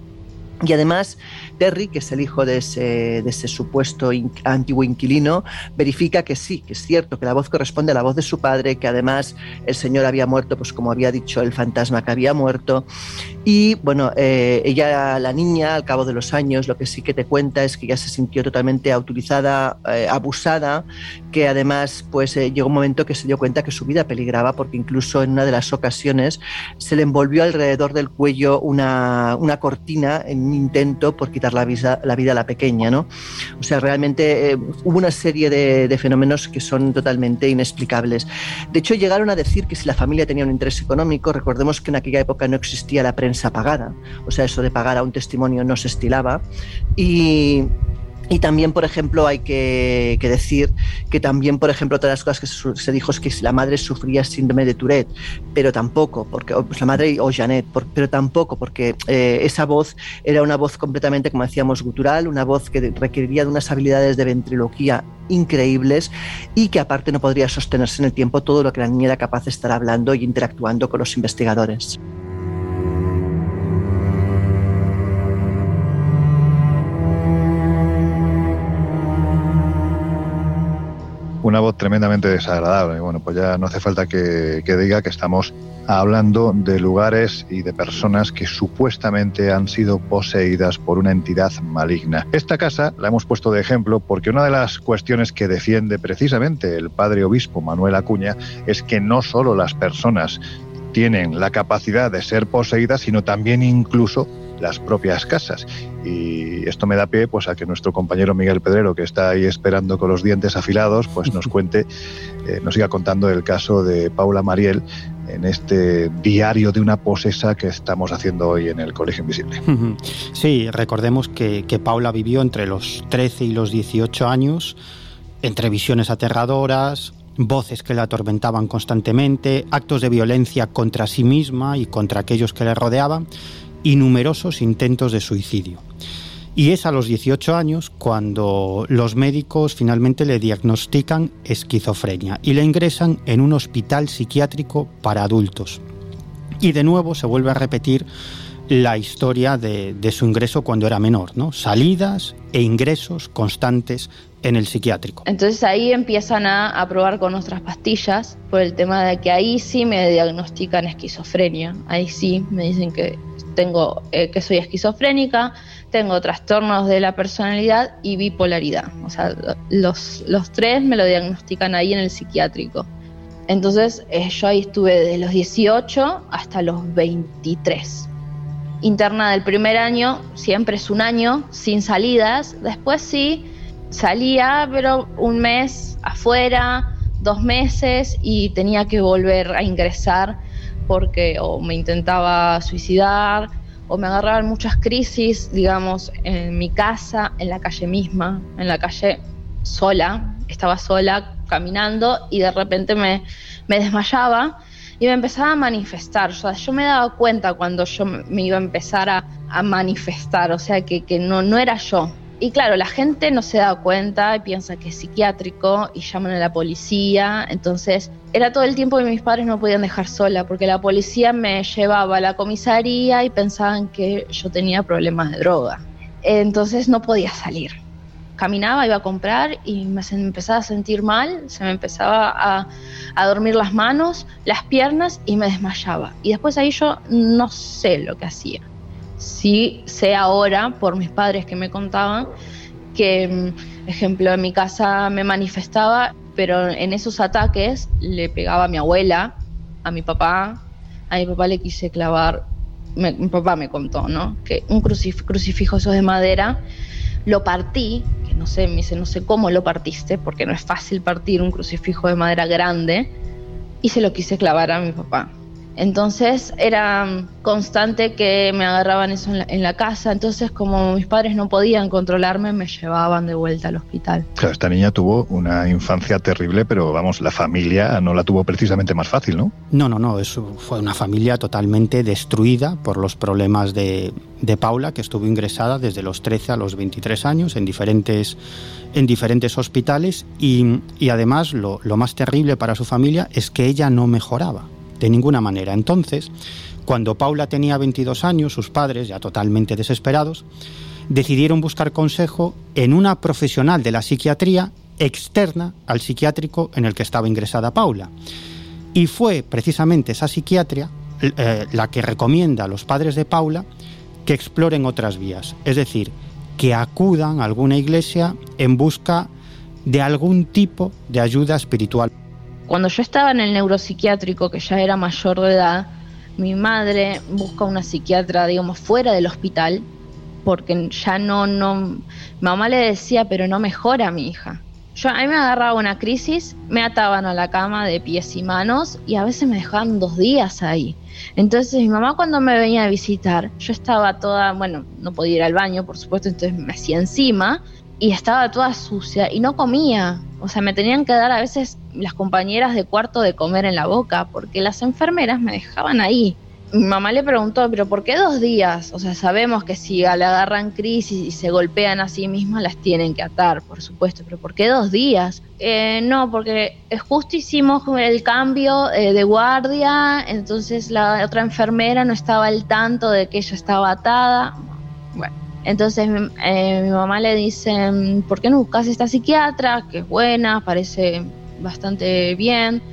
Y además, Terry, que es el hijo de ese, de ese supuesto antiguo inquilino, verifica que sí, que es cierto, que la voz corresponde a la voz de su padre, que además el señor había muerto, pues como había dicho el fantasma que había muerto. Y bueno, eh, ella, la niña, al cabo de los años, lo que sí que te cuenta es que ya se sintió totalmente autorizada, eh, abusada, que además pues eh, llegó un momento que se dio cuenta que su vida peligraba, porque incluso en una de las ocasiones se le envolvió alrededor del cuello una, una cortina en un intento por quitar la vida, la vida a la pequeña. ¿no? O sea, realmente eh, hubo una serie de, de, fenómenos que son totalmente inexplicables. De hecho, llegaron a decir que si la familia tenía un interés económico, recordemos que en aquella época no existía la prensa pagada, o sea, eso de pagar a un testimonio no se estilaba. Y, y también, por ejemplo, hay que, decir que también, por ejemplo, de las cosas que se, dijo es que la madre sufría síndrome de Tourette, pero tampoco, porque pues la madre o Janet, pero tampoco, porque eh, esa voz era una voz completamente, como decíamos, gutural, una voz que requeriría de unas habilidades de ventriloquía increíbles y que aparte no podría sostenerse en el tiempo todo lo que la niña era capaz de estar hablando y interactuando con los investigadores. Una voz tremendamente desagradable. Bueno, pues ya no hace falta que, diga que estamos hablando de lugares y de personas que supuestamente han sido poseídas por una entidad maligna. Esta casa la hemos puesto de ejemplo porque una de las cuestiones que defiende precisamente el padre obispo Manuel Acuña es que no solo las personas tienen la capacidad de ser poseídas, sino también incluso las propias casas. Y esto me da pie pues, a que nuestro compañero Miguel Pedrero, que está ahí esperando con los dientes afilados, pues nos cuente, eh, nos siga contando el caso de Paula Mariel en este diario de una posesa que estamos haciendo hoy en el Colegio Invisible. Sí, recordemos que, que Paula vivió entre los 13 y los 18 años, entre visiones aterradoras, voces que la atormentaban constantemente, actos de violencia contra sí misma y contra aquellos que le rodeaban, y numerosos intentos de suicidio. Y es a los 18 años cuando los médicos finalmente le diagnostican esquizofrenia y le ingresan en un hospital psiquiátrico para adultos. Y de nuevo se vuelve a repetir la historia de, de, su ingreso cuando era menor, ¿no? Salidas e ingresos constantes en el psiquiátrico. Entonces ahí empiezan a, a, probar con otras pastillas por el tema de que ahí sí me diagnostican esquizofrenia. Ahí sí me dicen que tengo eh, que soy esquizofrénica, tengo trastornos de la personalidad y bipolaridad. O sea, los, los tres me lo diagnostican ahí en el psiquiátrico. Entonces eh, yo ahí estuve desde los 18 hasta los 23. Interna del primer año, siempre es un año, sin salidas. Después sí, salía, pero un mes afuera, dos meses y tenía que volver a ingresar porque o me intentaba suicidar o me agarraban muchas crisis, digamos, en mi casa, en la calle misma, en la calle sola, estaba sola caminando y de repente me, me desmayaba y me empezaba a manifestar. O sea, yo me daba cuenta cuando yo me iba a empezar a, a manifestar, o sea, que, que no, no era yo, y claro, la gente no se da cuenta y piensa que es psiquiátrico y llaman a la policía. Entonces, era todo el tiempo que mis padres no podían dejar sola porque la policía me llevaba a la comisaría y pensaban que yo tenía problemas de droga. Entonces, no podía salir. Caminaba, iba a comprar y me empezaba a sentir mal, se me empezaba a, a dormir las manos, las piernas y me desmayaba. Y después ahí yo no sé lo que hacía sí sé ahora, por mis padres que me contaban, que, mm, ejemplo, en mi casa me manifestaba, pero en esos ataques le pegaba a mi abuela, a mi papá, a mi papá le quise clavar, mi papá me contó, ¿no? Que un crucifijo de madera lo partí, que no sé, me dice, no sé cómo lo partiste, porque no es fácil partir un crucifijo de madera grande, y se lo quise clavar a mi papá. Entonces era constante que me agarraban eso en la, casa, entonces como mis padres no podían controlarme, me llevaban de vuelta al hospital. Claro, esta niña tuvo una infancia terrible, pero vamos, la familia no la tuvo precisamente más fácil, ¿no? No, no, no, eso fue una familia totalmente destruida por los problemas de, Paula, que estuvo ingresada desde los 13 a los 23 años en diferentes, en diferentes hospitales y, además lo más terrible para su familia es que ella no mejoraba de ninguna manera. Entonces, cuando Paula tenía 22 años, sus padres, ya totalmente desesperados, decidieron buscar consejo en una profesional de la psiquiatría externa al psiquiátrico en el que estaba ingresada Paula. Y fue precisamente esa psiquiatría eh, la que recomienda a los padres de Paula que exploren otras vías, es decir, que acudan a alguna iglesia en busca de algún tipo de ayuda espiritual. Cuando yo estaba en el neuropsiquiátrico, que ya era mayor de edad, mi madre busca una psiquiatra, digamos, fuera del hospital, porque ya no, no, mamá le decía, pero no mejora mi hija. Yo, a mí me agarraba una crisis, me ataban a la cama de pies y manos y a veces me dejaban dos días ahí. Entonces mi mamá cuando me venía a visitar, yo estaba toda, bueno, no podía ir al baño, por supuesto, entonces me hacía encima y estaba toda sucia y no comía. O sea, me tenían que dar a veces las compañeras de cuarto de comer en la boca porque las enfermeras me dejaban ahí. Mi mamá le preguntó, pero ¿por qué dos días? O sea, sabemos que si le agarran crisis y se golpean a sí mismas, las tienen que atar, por supuesto, pero ¿por qué dos días? Eh, no, porque justo hicimos el cambio eh, de guardia, entonces la otra enfermera no estaba al tanto de que ella estaba atada. Bueno, entonces eh, mi mamá le dice, ¿por qué no buscas esta psiquiatra? Que es buena, parece bastante bien.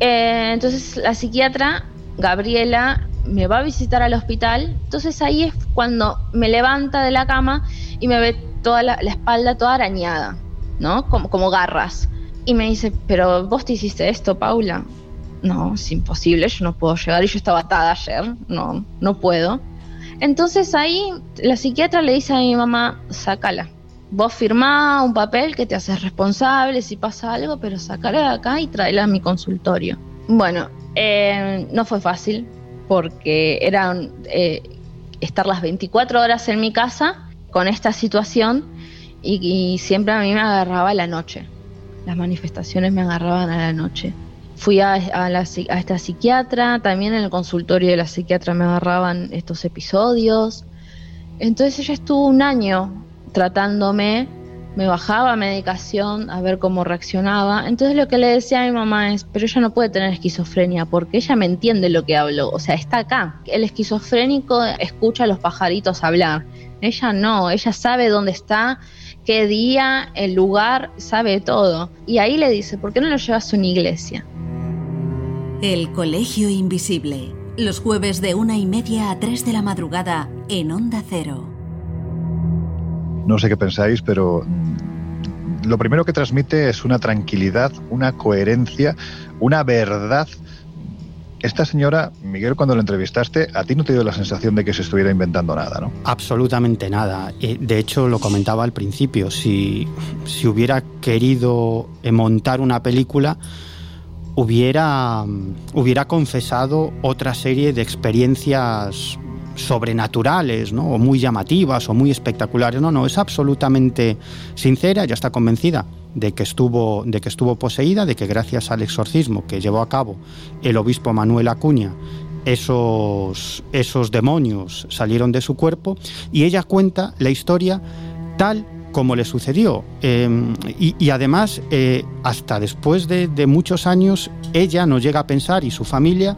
Eh, entonces la psiquiatra, Gabriela, me va a visitar al hospital. Entonces ahí es cuando me levanta de la cama y me ve toda la, espalda toda arañada, ¿no? Como, como garras. Y me dice, pero vos te hiciste esto, Paula. No, es imposible, yo no puedo llegar y yo estaba atada ayer, no, no puedo. Entonces ahí la psiquiatra le dice a mi mamá, sácala. Vos firmá un papel que te haces responsable si pasa algo, pero sácala de acá y tráela a mi consultorio. Bueno, eh, no fue fácil porque era eh, estar las 24 horas en mi casa con esta situación y, y siempre a mí me agarraba la noche. Las manifestaciones me agarraban a la noche. Fui a, esta psiquiatra, también en el consultorio de la psiquiatra me agarraban estos episodios. Entonces ella estuvo un año tratándome, me bajaba medicación a ver cómo reaccionaba. Entonces lo que le decía a mi mamá es, pero ella no puede tener esquizofrenia porque ella me entiende lo que hablo, o sea, está acá. El esquizofrénico escucha a los pajaritos hablar, ella no, ella sabe dónde está, qué día, el lugar, sabe todo. Y ahí le dice, ¿por qué no lo llevas a una iglesia? El Colegio Invisible. Los jueves de una y media a tres de la madrugada en Onda Cero. No sé qué pensáis, pero lo primero que transmite es una tranquilidad, una coherencia, una verdad. Esta señora, Miguel, cuando la entrevistaste, a ti no te dio la sensación de que se estuviera inventando nada, ¿no? Absolutamente nada. Eh, de hecho, lo comentaba al principio, si, si hubiera querido montar una película, hubiera, hubiera confesado otra serie de experiencias sobrenaturales, ¿no? o muy llamativas o muy espectaculares. No, no, es absolutamente sincera, ya está convencida de que estuvo, de que estuvo poseída, de que gracias al exorcismo que llevó a cabo el obispo Manuel Acuña, esos, esos demonios salieron de su cuerpo y ella cuenta la historia tal como le sucedió. Em, y, además, eh, hasta después de, muchos años, ella no llega a pensar, y su familia,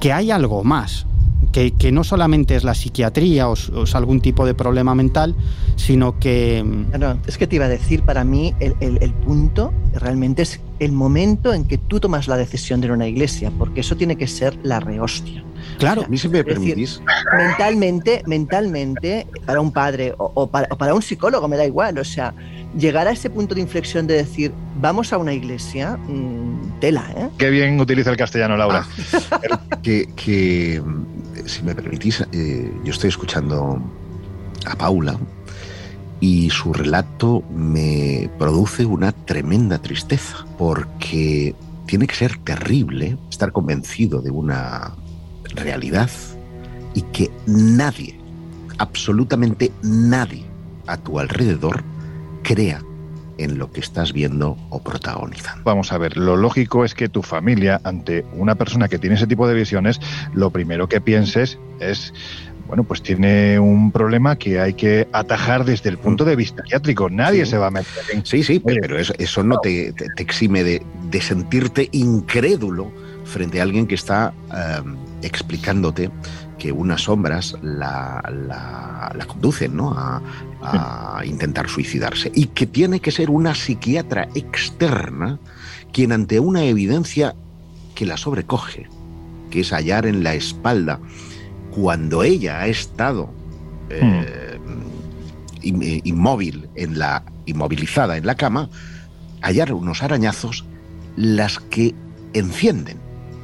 que hay algo más, que, no solamente es la psiquiatría o, es algún tipo de problema mental, sino que... No, es que te iba a decir, para mí el, el, punto realmente es el momento en que tú tomas la decisión de ir a una iglesia, porque eso tiene que ser la rehostia. Claro, a mí si me permitís. mentalmente, mentalmente, para un padre o, para, un psicólogo, me da igual. O sea, llegar a ese punto de inflexión de decir, vamos a una iglesia, mm, tela, ¿eh? Qué bien utiliza el castellano, Laura. que, si me permitís, eh, yo estoy escuchando a Paula y su relato me produce una tremenda tristeza, porque tiene que ser terrible estar convencido de una realidad y que nadie, absolutamente nadie a tu alrededor crea en lo que estás viendo o protagonizando. Vamos a ver, lo lógico es que tu familia, ante una persona que tiene ese tipo de visiones, lo primero que pienses es bueno, pues tiene un problema que hay que atajar desde el punto de vista psiquiátrico. Nadie se va a meter en... Sí, sí, pero eso, no te, exime de, sentirte incrédulo frente a alguien que está em, explicándote que unas sombras la, conducen ¿no? a, a intentar suicidarse. Y que tiene que ser una psiquiatra externa quien ante una evidencia que la sobrecoge, que es hallar en la espalda, cuando ella ha estado eh, inmóvil, en la, inmovilizada en la cama, hallar unos arañazos las que encienden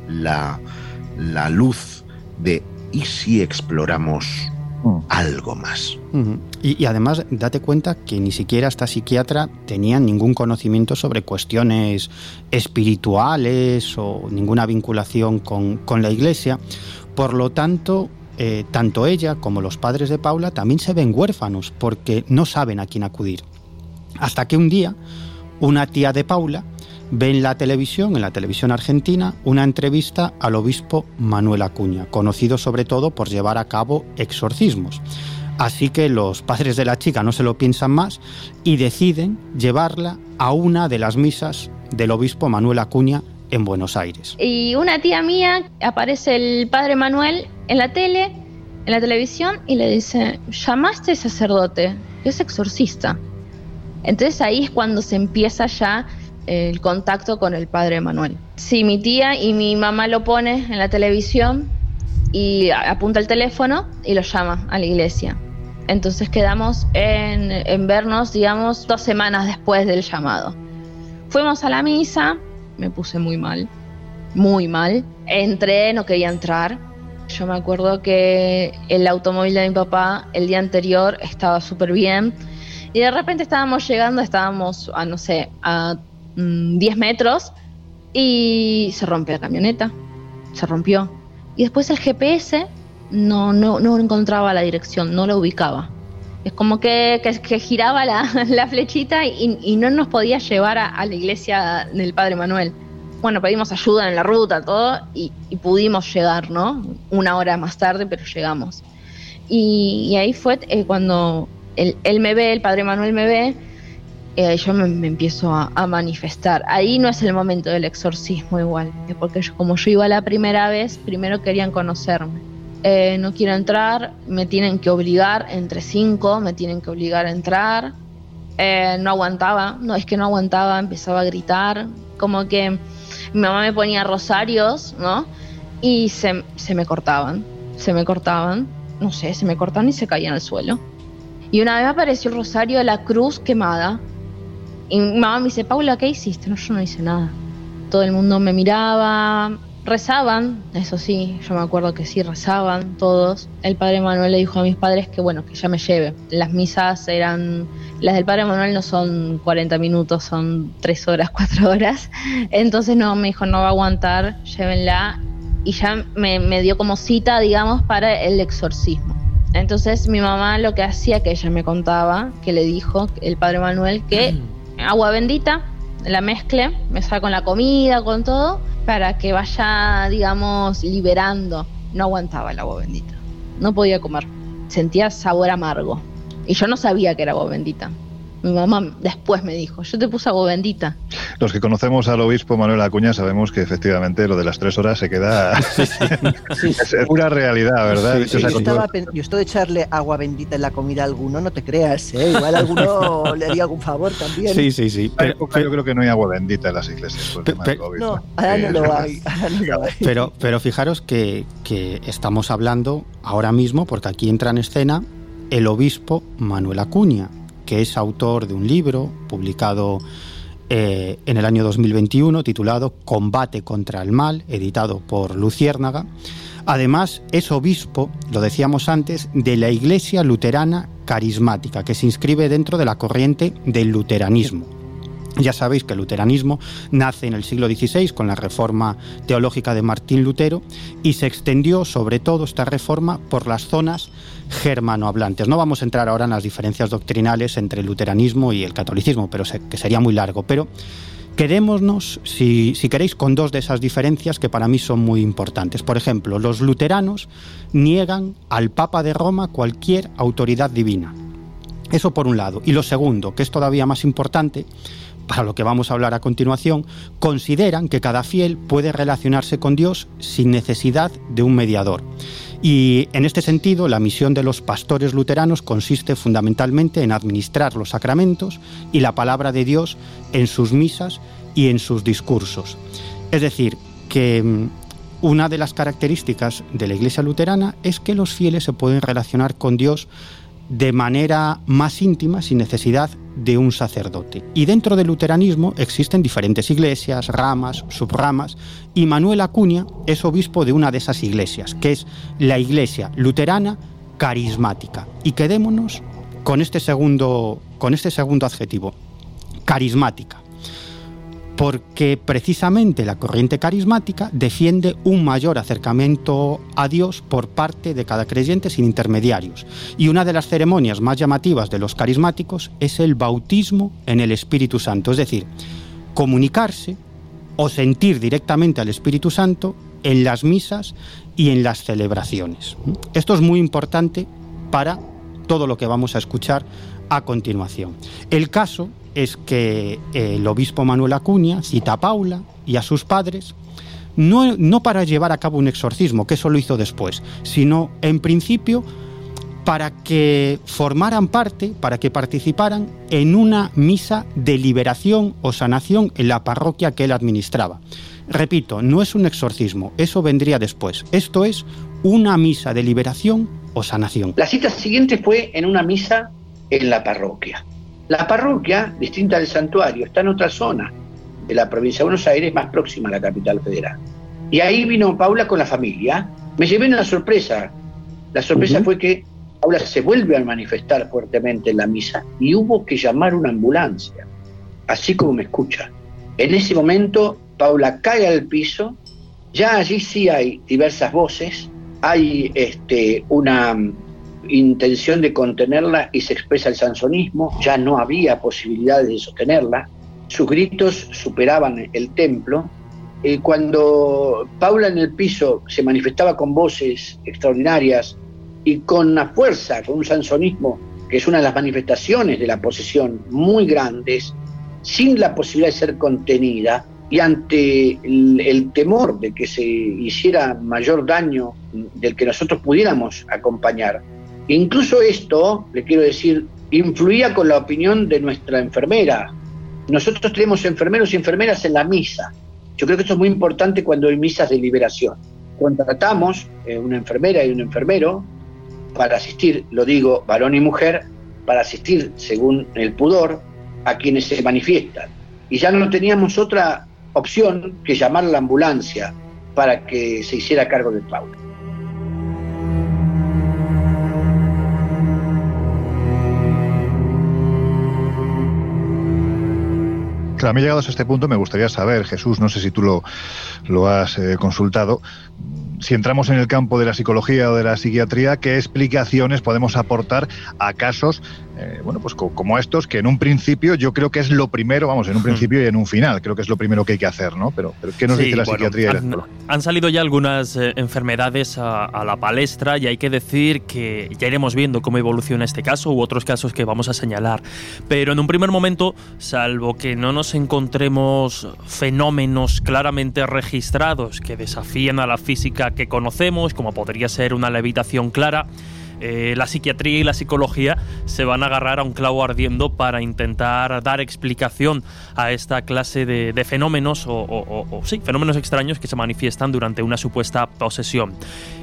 la, la luz de ¿y si exploramos Mm. algo más. y, además, date cuenta que ni siquiera esta psiquiatra tenía ningún conocimiento sobre cuestiones espirituales o ninguna vinculación con, la iglesia. Por lo tanto, eh, tanto ella como los padres de Paula también se ven huérfanos porque no saben a quién acudir. Hasta que un día, una tía de Paula ve en la televisión, en la televisión argentina, una entrevista al obispo Manuel Acuña, conocido sobre todo por llevar a cabo exorcismos. Así que los padres de la chica no se lo piensan más y deciden llevarla a una de las misas del obispo Manuel Acuña en Buenos Aires. Y una tía mía aparece el padre Manuel en la tele, en la televisión, y le dice, llamaste sacerdote, es exorcista. Entonces ahí es cuando se empieza ya el contacto con el padre Manuel. Sí, mi tía y mi mamá lo pone en la televisión y apunta el teléfono y lo llama a la iglesia. Entonces quedamos en, vernos, digamos, dos semanas después del llamado. Fuimos a la misa, me puse muy mal, muy mal. Entré, no quería entrar. Yo me acuerdo que el automóvil de mi papá el día anterior estaba súper bien y de repente estábamos llegando, estábamos a, no sé, a 10 mm, metros y se rompe la camioneta. Se rompió. Y después el GPS no, no, no encontraba la dirección, no la ubicaba. Es como que, que, giraba la, la flechita y, y, no nos podía llevar a, la iglesia del Padre Manuel. Bueno, pedimos ayuda en la ruta, todo, y, y pudimos llegar, ¿no? Una hora más tarde, pero llegamos. Y, ahí fue eh, cuando él, él, me ve, el Padre Manuel me ve, eh, yo me, empiezo a, manifestar. Ahí no es el momento del exorcismo igual, porque como yo iba la primera vez, primero querían conocerme. Eh, no quiero entrar, me tienen que obligar, entre cinco, me tienen que obligar a entrar. Eh, no aguantaba, no es que no aguantaba, empezaba a gritar, como que mi mamá me ponía rosarios, ¿no? Y se, se me cortaban, se me cortaban, no sé, se me cortaban y se caían al suelo. Y una vez apareció el rosario de la cruz quemada, y mi mamá me dice, Paula, ¿qué hiciste? No, yo no hice nada. Todo el mundo me miraba, rezaban, eso sí, yo me acuerdo que sí, rezaban todos. El padre Manuel le dijo a mis padres que bueno, que ya me lleve. Las misas eran, las del padre Manuel no son 40 minutos, son 3 horas, 4 horas. Entonces no, me dijo, no va a aguantar, llévenla. Y ya me, me dio como cita, digamos, para el exorcismo. Entonces mi mamá lo que hacía, que ella me contaba, que le dijo el padre Manuel que mm agua bendita, la mezcle, me con la comida, con todo, para que vaya, digamos, liberando. No aguantaba el agua bendita, no podía comer, sentía sabor amargo. Y yo no sabía que era agua bendita. Mi mamá después me dijo, yo te puse agua bendita. Los que conocemos al obispo Manuel Acuña sabemos que efectivamente lo de las tres horas se queda... es pura realidad, ¿verdad? yo, esto de echarle agua bendita en la comida a alguno, no te creas, ¿eh? Igual alguno le haría algún favor también. Sí, sí, sí. Pero, yo creo que no hay agua bendita en las iglesias. no, ahora no lo hay. Pero, pero fijaros que, que estamos hablando ahora mismo, porque aquí entra en escena el obispo Manuel Acuña, que es autor de un libro publicado eh, en el año 2021 titulado Combate contra el Mal, editado por Luciérnaga. Además, es obispo, lo decíamos antes, de la Iglesia Luterana carismática, que se inscribe dentro de la corriente del luteranismo. Ya sabéis que el luteranismo nace en el siglo XVI con la reforma teológica de Martín Lutero y se extendió sobre todo esta reforma por las zonas germanohablantes. No vamos a entrar ahora en las diferencias doctrinales entre el luteranismo y el catolicismo, pero que sería muy largo. Pero quedémonos, si, si queréis, con dos de esas diferencias que para mí son muy importantes. Por ejemplo, los luteranos niegan al Papa de Roma cualquier autoridad divina. Eso por un lado. Y lo segundo, que es todavía más importante, para lo que vamos a hablar a continuación, consideran que cada fiel puede relacionarse con Dios sin necesidad de un mediador. Y en este sentido, la misión de los pastores luteranos consiste fundamentalmente en administrar los sacramentos y la palabra de Dios en sus misas y en sus discursos. Es decir, que mm, una de las características de la Iglesia luterana es que los fieles se pueden relacionar con Dios de manera más íntima sin necesidad de un sacerdote. Y dentro del luteranismo existen diferentes iglesias, ramas, subramas, y Manuel Acuña es obispo de una de esas iglesias, que es la iglesia luterana carismática. Y quedémonos con este segundo, con este segundo adjetivo, carismática porque precisamente la corriente carismática defiende un mayor acercamiento a Dios por parte de cada creyente sin intermediarios. Y una de las ceremonias más llamativas de los carismáticos es el bautismo en el Espíritu Santo, es decir, comunicarse o sentir directamente al Espíritu Santo en las misas y en las celebraciones. Esto es muy importante para todo lo que vamos a escuchar a continuación. El caso es que el obispo Manuel Acuña cita a Paula y a sus padres, no, no para llevar a cabo un exorcismo, que eso lo hizo después, sino en principio para que formaran parte, para que participaran en una misa de liberación o sanación en la parroquia que él administraba. Repito, no es un exorcismo, eso vendría después. Esto es una misa de liberación o sanación. La cita siguiente fue en una misa en la parroquia. La parroquia, distinta del santuario, está en otra zona de la provincia de Buenos Aires, más próxima a la capital federal. Y ahí vino Paula con la familia. Me llevé una sorpresa. La sorpresa fue que Paula se vuelve a manifestar fuertemente en la misa y hubo que llamar una ambulancia, así como me escucha. En ese momento, Paula cae al piso. Ya allí sí hay diversas voces. Hay este, una intención de contenerla y se expresa el sansonismo, ya no había posibilidades de sostenerla, sus gritos superaban el templo. Eh, cuando Paula en el piso se manifestaba con voces extraordinarias y con una fuerza, con un sansonismo, que es una de las manifestaciones de la posesión muy grandes, sin la posibilidad de ser contenida y ante el temor de que se hiciera mayor daño del que nosotros pudiéramos acompañar, Incluso esto, le quiero decir, influía con la opinión de nuestra enfermera. Nosotros tenemos enfermeros y enfermeras en la misa. Yo creo que esto es muy importante cuando hay misas de liberación. Contratamos eh, una enfermera y un enfermero para asistir, lo digo, varón y mujer, para asistir, según el pudor, a quienes se manifiestan. Y ya no teníamos otra opción que llamar la ambulancia para que se hiciera cargo del Paulo. Claro, a mí llegados a este punto me gustaría saber, Jesús, no sé si tú lo, lo has eh, consultado, si entramos en el campo de la psicología o de la psiquiatría, ¿qué explicaciones podemos aportar a casos, eh, bueno, pues como estos, que en un principio yo creo que es lo primero, vamos, en un hmm. principio y en un final, creo que es lo primero que hay que hacer, ¿no? Pero, ¿qué nos dice la psiquiatría? Han, han, salido ya algunas eh, enfermedades a, a, la palestra y hay que decir que ya iremos viendo cómo evoluciona este caso u otros casos que vamos a señalar. Pero en un primer momento, salvo que no nos encontremos fenómenos claramente registrados que desafíen a la física que conocemos, como podría ser una levitación clara, eh, la psiquiatría y la psicología se van a agarrar a un clavo ardiendo para intentar dar explicación a esta clase de, fenómenos o, sí, fenómenos extraños que se manifiestan durante una supuesta posesión.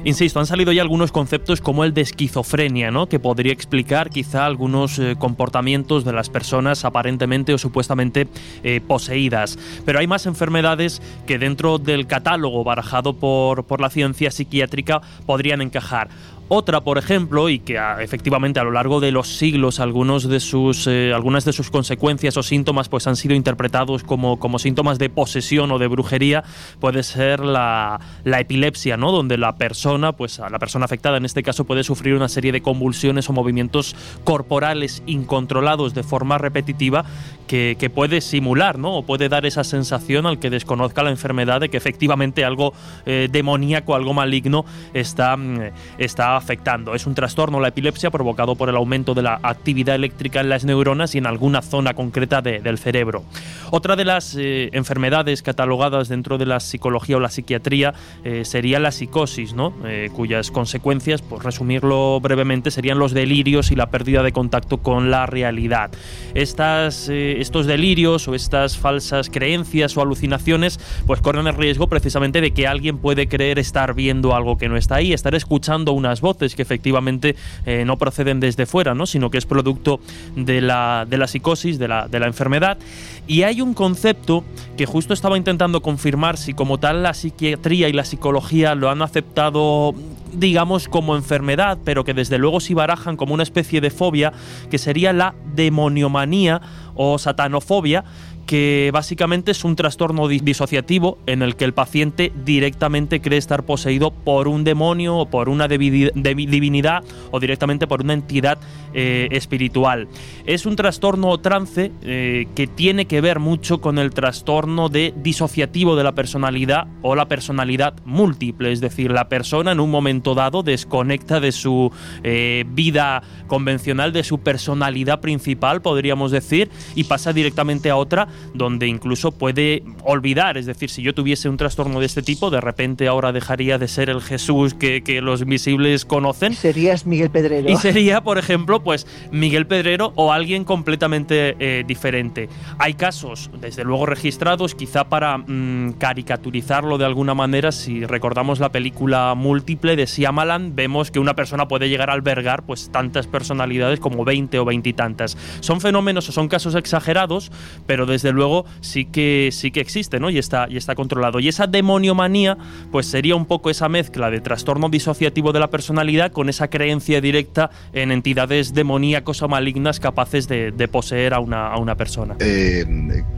Insisto, han salido ya algunos conceptos como el de esquizofrenia, ¿no? que podría explicar quizá algunos eh, comportamientos de las personas aparentemente o supuestamente eh, poseídas. Pero hay más enfermedades que dentro del catálogo barajado por, por la ciencia psiquiátrica podrían encajar. Otra, por ejemplo, y que ah, efectivamente a lo largo de los siglos algunos de sus, eh, algunas de sus consecuencias o síntomas pues, han sido interpretados como, como síntomas de posesión o de brujería, puede ser la, epilepsia, ¿no? donde la persona, pues la persona afectada en este caso puede sufrir una serie de convulsiones o movimientos corporales incontrolados de forma repetitiva que, puede simular ¿no? o puede dar esa sensación al que desconozca la enfermedad de que efectivamente algo eh, demoníaco, algo maligno está, mm, está afectando. Es un trastorno, la epilepsia, provocado por el aumento de la actividad eléctrica en las neuronas y en alguna zona concreta del cerebro. Otra de las eh, enfermedades catalogadas dentro de la psicología o la psiquiatría eh, sería la psicosis, ¿no? Cuyas consecuencias, por resumirlo brevemente, serían los delirios y la pérdida de contacto con la realidad. Estas, estos delirios o estas falsas creencias o alucinaciones pues corren el riesgo precisamente de que alguien puede creer estar viendo algo que no está ahí, estar escuchando unas voces que efectivamente eh, no proceden desde fuera, ¿no? sino que es producto de la, de la psicosis, de la, de la enfermedad. Y hay un concepto que justo estaba intentando confirmar si como tal la psiquiatría y la psicología lo han aceptado digamos como enfermedad, pero que desde luego sí barajan como una especie de fobia, que sería la demoniomanía o satanofobia, que básicamente es un trastorno disociativo en el que el paciente directamente cree estar poseído por un demonio o por una divinidad o directamente por una entidad eh, espiritual. Es un trastorno trance eh, que tiene que ver mucho con el trastorno de disociativo de la personalidad o la personalidad múltiple, es decir, la persona en un momento dado desconecta de su eh, vida convencional, de su personalidad principal, podríamos decir, y pasa directamente a otra donde incluso puede olvidar, es decir, si yo tuviese un trastorno de este tipo, de repente ahora dejaría de ser el Jesús que, los invisibles conocen. Serías Miguel Pedrero. Y sería, por ejemplo, pues Miguel Pedrero o alguien completamente eh, diferente. Hay casos, desde luego registrados, quizá para mm, caricaturizarlo de alguna manera, si recordamos la película múltiple de Siamalan, vemos que una persona puede llegar a albergar pues tantas personalidades como 20 o 20 y tantas. Son fenómenos o son casos exagerados, pero desde luego sí que, sí que existe, ¿no? Y está, y está controlado. Y esa demoniomanía, pues sería un poco esa mezcla de trastorno disociativo de la personalidad con esa creencia directa en entidades demoníacos o malignas capaces de, poseer a una, a una persona. Eh,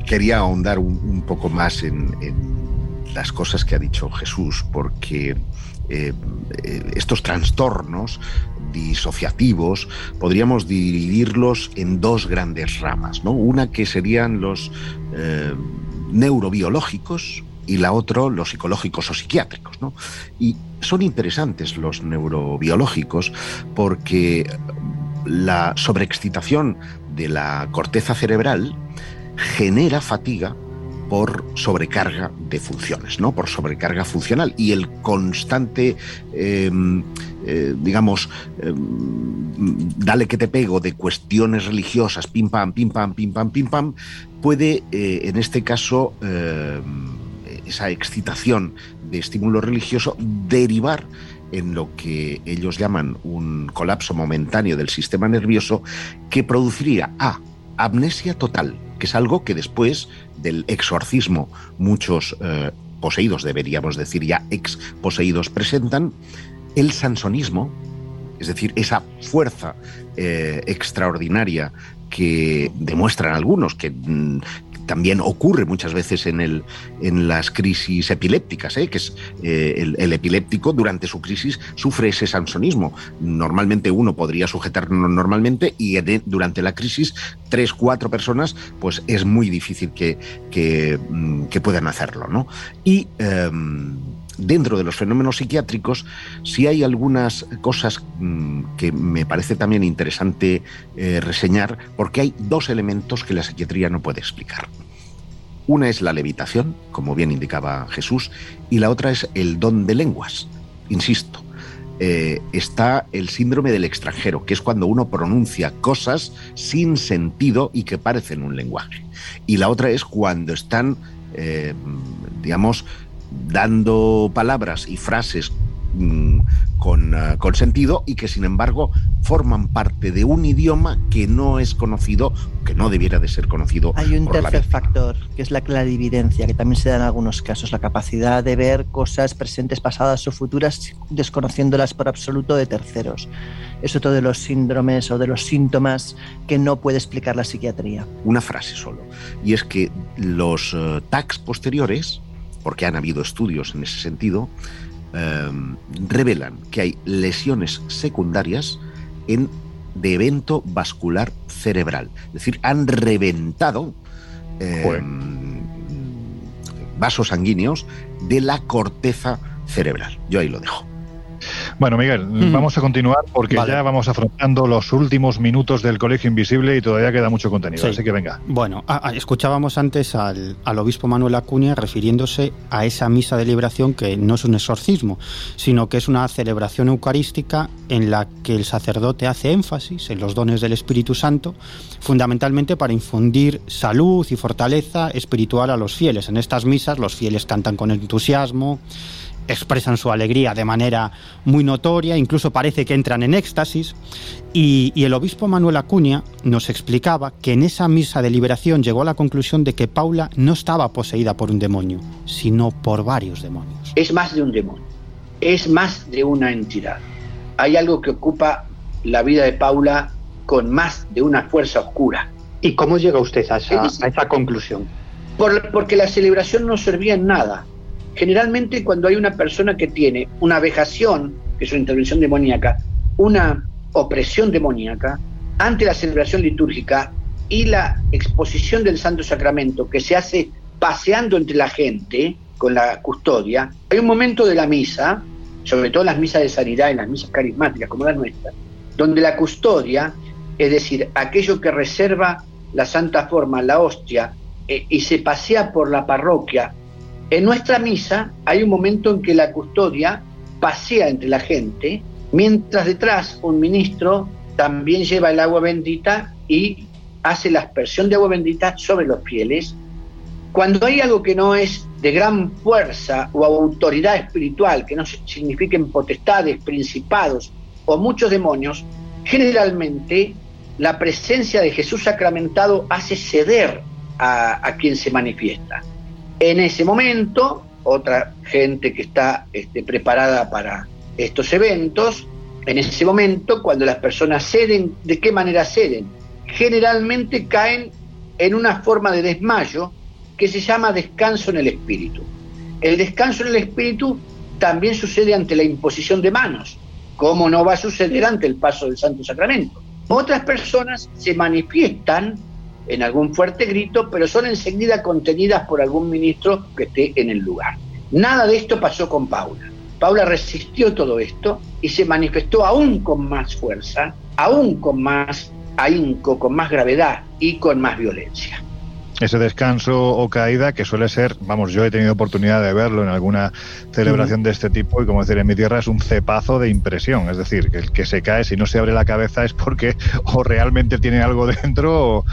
quería ahondar un, poco más en, las cosas que ha dicho Jesús, porque eh, estos trastornos disociativos, podríamos dividirlos en dos grandes ramas, ¿no? Una que serían los eh, neurobiológicos y la otra los psicológicos o psiquiátricos, ¿no? Y son interesantes los neurobiológicos porque la sobreexcitación de la corteza cerebral genera fatiga por sobrecarga de funciones, ¿no? Por sobrecarga funcional. Y el constante, em, eh, digamos, em, dale que te pego de cuestiones religiosas, pim pam, pim pam, pim pam, pim pam, puede, eh, en este caso, em, esa excitación de estímulo religioso derivar en lo que ellos llaman un colapso momentáneo del sistema nervioso que produciría A, amnesia total, que es algo que después del exorcismo muchos eh, poseídos, deberíamos decir ya ex poseídos, presentan, el sansonismo, es decir, esa fuerza eh, extraordinaria que demuestran algunos, que mm, también ocurre muchas veces en, el, en las crisis epilépticas, ¿eh? que es eh, el, epiléptico durante su crisis sufre ese sansonismo. Normalmente uno podría sujetar normalmente y durante la crisis tres, cuatro personas, pues es muy difícil que, que, mm, puedan hacerlo. ¿no? Y em, dentro de los fenómenos psiquiátricos, sí hay algunas cosas mm, que me parece también interesante eh, reseñar, porque hay dos elementos que la psiquiatría no puede explicar. Una es la levitación, como bien indicaba Jesús, y la otra es el don de lenguas. Insisto, eh, está el síndrome del extranjero, que es cuando uno pronuncia cosas sin sentido y que parecen un lenguaje. Y la otra es cuando están, eh, digamos, dando palabras y frases mm, con, eh, con, sentido y que sin embargo forman parte de un idioma que no es conocido, que no debiera de ser conocido. Hay un tercer factor, que es la clarividencia, que también se da en algunos casos, la capacidad de ver cosas presentes, pasadas o futuras, desconociéndolas por absoluto de terceros. Es otro de los síndromes o de los síntomas que no puede explicar la psiquiatría. Una frase solo, y es que los uh, tags posteriores, porque han habido estudios en ese sentido, eh, revelan que hay lesiones secundarias en, de evento vascular cerebral. Es decir, han reventado eh, vasos sanguíneos de la corteza cerebral. Yo ahí lo dejo. Bueno, Miguel, mm. vamos a continuar porque ya vamos afrontando los últimos minutos del Colegio Invisible y todavía queda mucho contenido, así que venga. Bueno, escuchábamos antes al, obispo Manuel Acuña refiriéndose a esa misa de liberación que no es un exorcismo, sino que es una celebración eucarística en la que el sacerdote hace énfasis en los dones del Espíritu Santo, fundamentalmente para infundir salud y fortaleza espiritual a los fieles. En estas misas los fieles cantan con entusiasmo, expresan su alegría de manera muy notoria, incluso parece que entran en éxtasis. Y, el obispo Manuel Acuña nos explicaba que en esa misa de liberación llegó a la conclusión de que Paula no estaba poseída por un demonio, sino por varios demonios. Es más de un demonio, es más de una entidad. Hay algo que ocupa la vida de Paula con más de una fuerza oscura. ¿Y cómo llega usted a esa, conclusión? porque la celebración no servía en nada Generalmente cuando hay una persona que tiene una vejación, que es una intervención demoníaca, una opresión demoníaca, ante la celebración litúrgica y la exposición del Santo Sacramento que se hace paseando entre la gente con la custodia, hay un momento de la misa, sobre todo las misas de sanidad y las misas carismáticas como la nuestra, donde la custodia, es decir, aquello que reserva la santa forma, la hostia, eh, y se pasea por la parroquia en nuestra misa hay un momento en que la custodia pasea entre la gente, mientras detrás un ministro también lleva el agua bendita y hace la aspersión de agua bendita sobre los fieles. Cuando hay algo que no es de gran fuerza o autoridad espiritual, que no signifiquen potestades, principados o muchos demonios, generalmente la presencia de Jesús sacramentado hace ceder a, a quien se manifiesta. En ese momento, otra gente que está este, preparada para estos eventos, en ese momento, cuando las personas ceden, ¿de qué manera ceden? Generalmente caen en una forma de desmayo que se llama descanso en el espíritu. El descanso en el espíritu también sucede ante la imposición de manos, como no va a suceder ante el paso del Santo Sacramento. Otras personas se manifiestan en algún fuerte grito, pero son enseguida contenidas por algún ministro que esté en el lugar. Nada de esto pasó con Paula. Paula resistió todo esto y se manifestó aún con más fuerza, aún con más ahínco, con más gravedad y con más violencia ese descanso o caída que suele ser, vamos, yo he tenido oportunidad de verlo en alguna celebración de este tipo y como decir, en mi tierra es un cepazo de impresión, es decir, que el que se cae si no se abre la cabeza es porque o realmente tiene algo dentro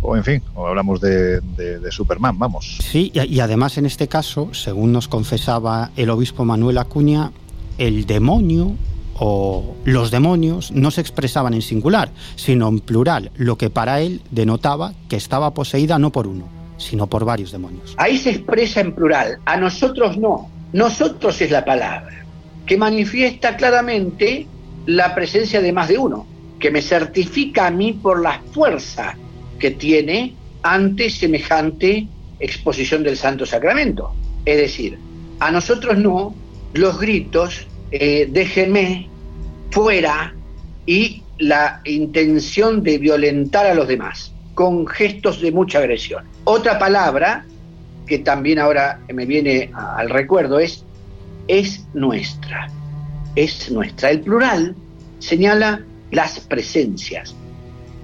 o, en fin, o hablamos de, de, Superman, vamos. Sí, y, y además en este caso, según nos confesaba el obispo Manuel Acuña, el demonio o los demonios no se expresaban en singular, sino en plural, lo que para él denotaba que estaba poseída no por uno, sino por varios demonios. Ahí se expresa en plural, a nosotros no, nosotros es la palabra, que manifiesta claramente la presencia de más de uno, que me certifica a mí por la fuerza que tiene ante semejante exposición del Santo Sacramento. Es decir, a nosotros no, los gritos, eh, déjenme, fuera y la intención de violentar a los demás, con gestos de mucha agresión. Otra palabra que también ahora me viene al recuerdo es es nuestra, es nuestra. El plural señala las presencias,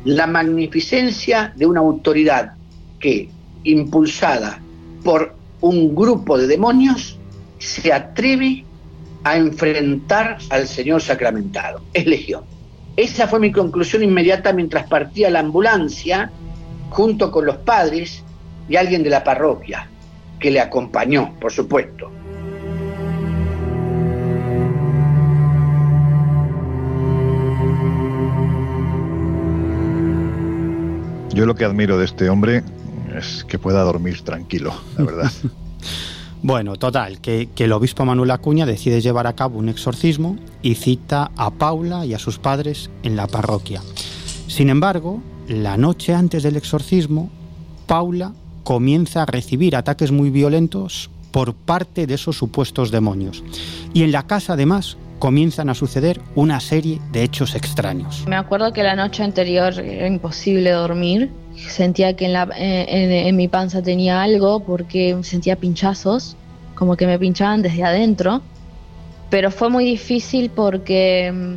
la magnificencia de una autoridad que, impulsada por un grupo de demonios, se atreve a enfrentar al Señor sacramentado. Es legión. Esa fue mi conclusión inmediata mientras partía la ambulancia junto con los padres y alguien de la parroquia, que le acompañó, por supuesto. Yo lo que admiro de este hombre es que pueda dormir tranquilo, la verdad. Bueno, total, que, el obispo Manuel Acuña decide llevar a cabo un exorcismo y cita a Paula y a sus padres en la parroquia. Sin embargo, la noche antes del exorcismo, Paula comienza a recibir ataques muy violentos por parte de esos supuestos demonios. Y en la casa, además, comienzan a suceder una serie de hechos extraños. Me acuerdo que la noche anterior era imposible dormir Sentía que en, mi panza tenía algo porque sentía pinchazos, como que me pinchaban desde adentro. Pero fue muy difícil porque mm,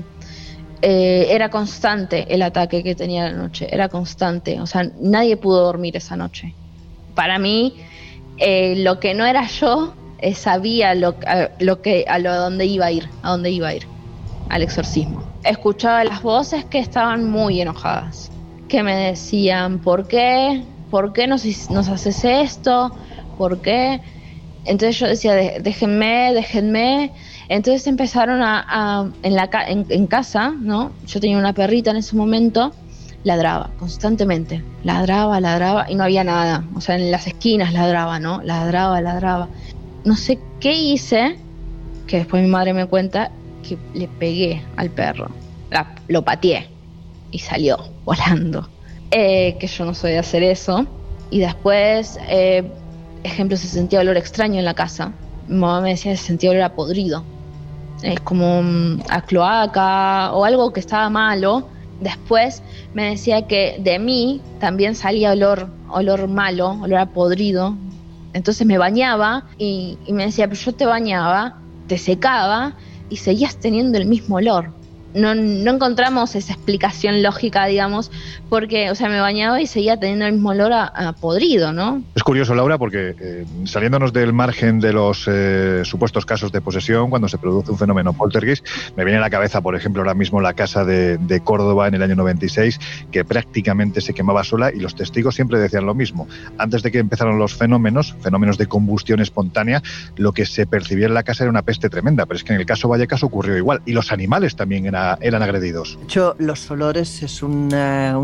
eh, era constante el ataque que tenía la noche, era constante. O sea, nadie pudo dormir esa noche. Para mí, eh, lo que no era yo, eh, sabía lo, lo que, a lo, dónde iba a ir, a dónde iba a ir, al exorcismo. Escuchaba las voces que estaban muy enojadas que me decían, ¿por qué? ¿Por qué nos, nos haces esto? ¿Por qué? Entonces yo decía, déjenme, déjenme. Entonces empezaron a, en, la, en, casa, ¿no? Yo tenía una perrita en ese momento, ladraba constantemente, ladraba, ladraba y no había nada. O sea, en las esquinas ladraba, ¿no? Ladraba, ladraba. No sé qué hice, que después mi madre me cuenta, que le pegué al perro, lo pateé y salió volando. Eh, que yo no soy de hacer eso. Y después, eh, ejemplo, se sentía olor extraño en la casa. Mi mamá me decía que se sentía olor a podrido. Es como mm, a cloaca o algo que estaba malo. Después me decía que de mí también salía olor, olor malo, olor a podrido. Entonces me bañaba y, y me decía, pero yo te bañaba, te secaba y seguías teniendo el mismo olor no, encontramos esa explicación lógica, digamos, porque, o sea, me bañaba y seguía teniendo el mismo olor a, podrido, ¿no? Es curioso, Laura, porque eh, saliéndonos del margen de los eh, supuestos casos de posesión, cuando se produce un fenómeno poltergeist, me viene a la cabeza, por ejemplo, ahora mismo la casa de, de Córdoba en el año 96, que prácticamente se quemaba sola y los testigos siempre decían lo mismo. Antes de que empezaron los fenómenos, fenómenos de combustión espontánea, lo que se percibía en la casa era una peste tremenda, pero es que en el caso Vallecas ocurrió igual. Y los animales también eran eran agredidos. De hecho, los olores es un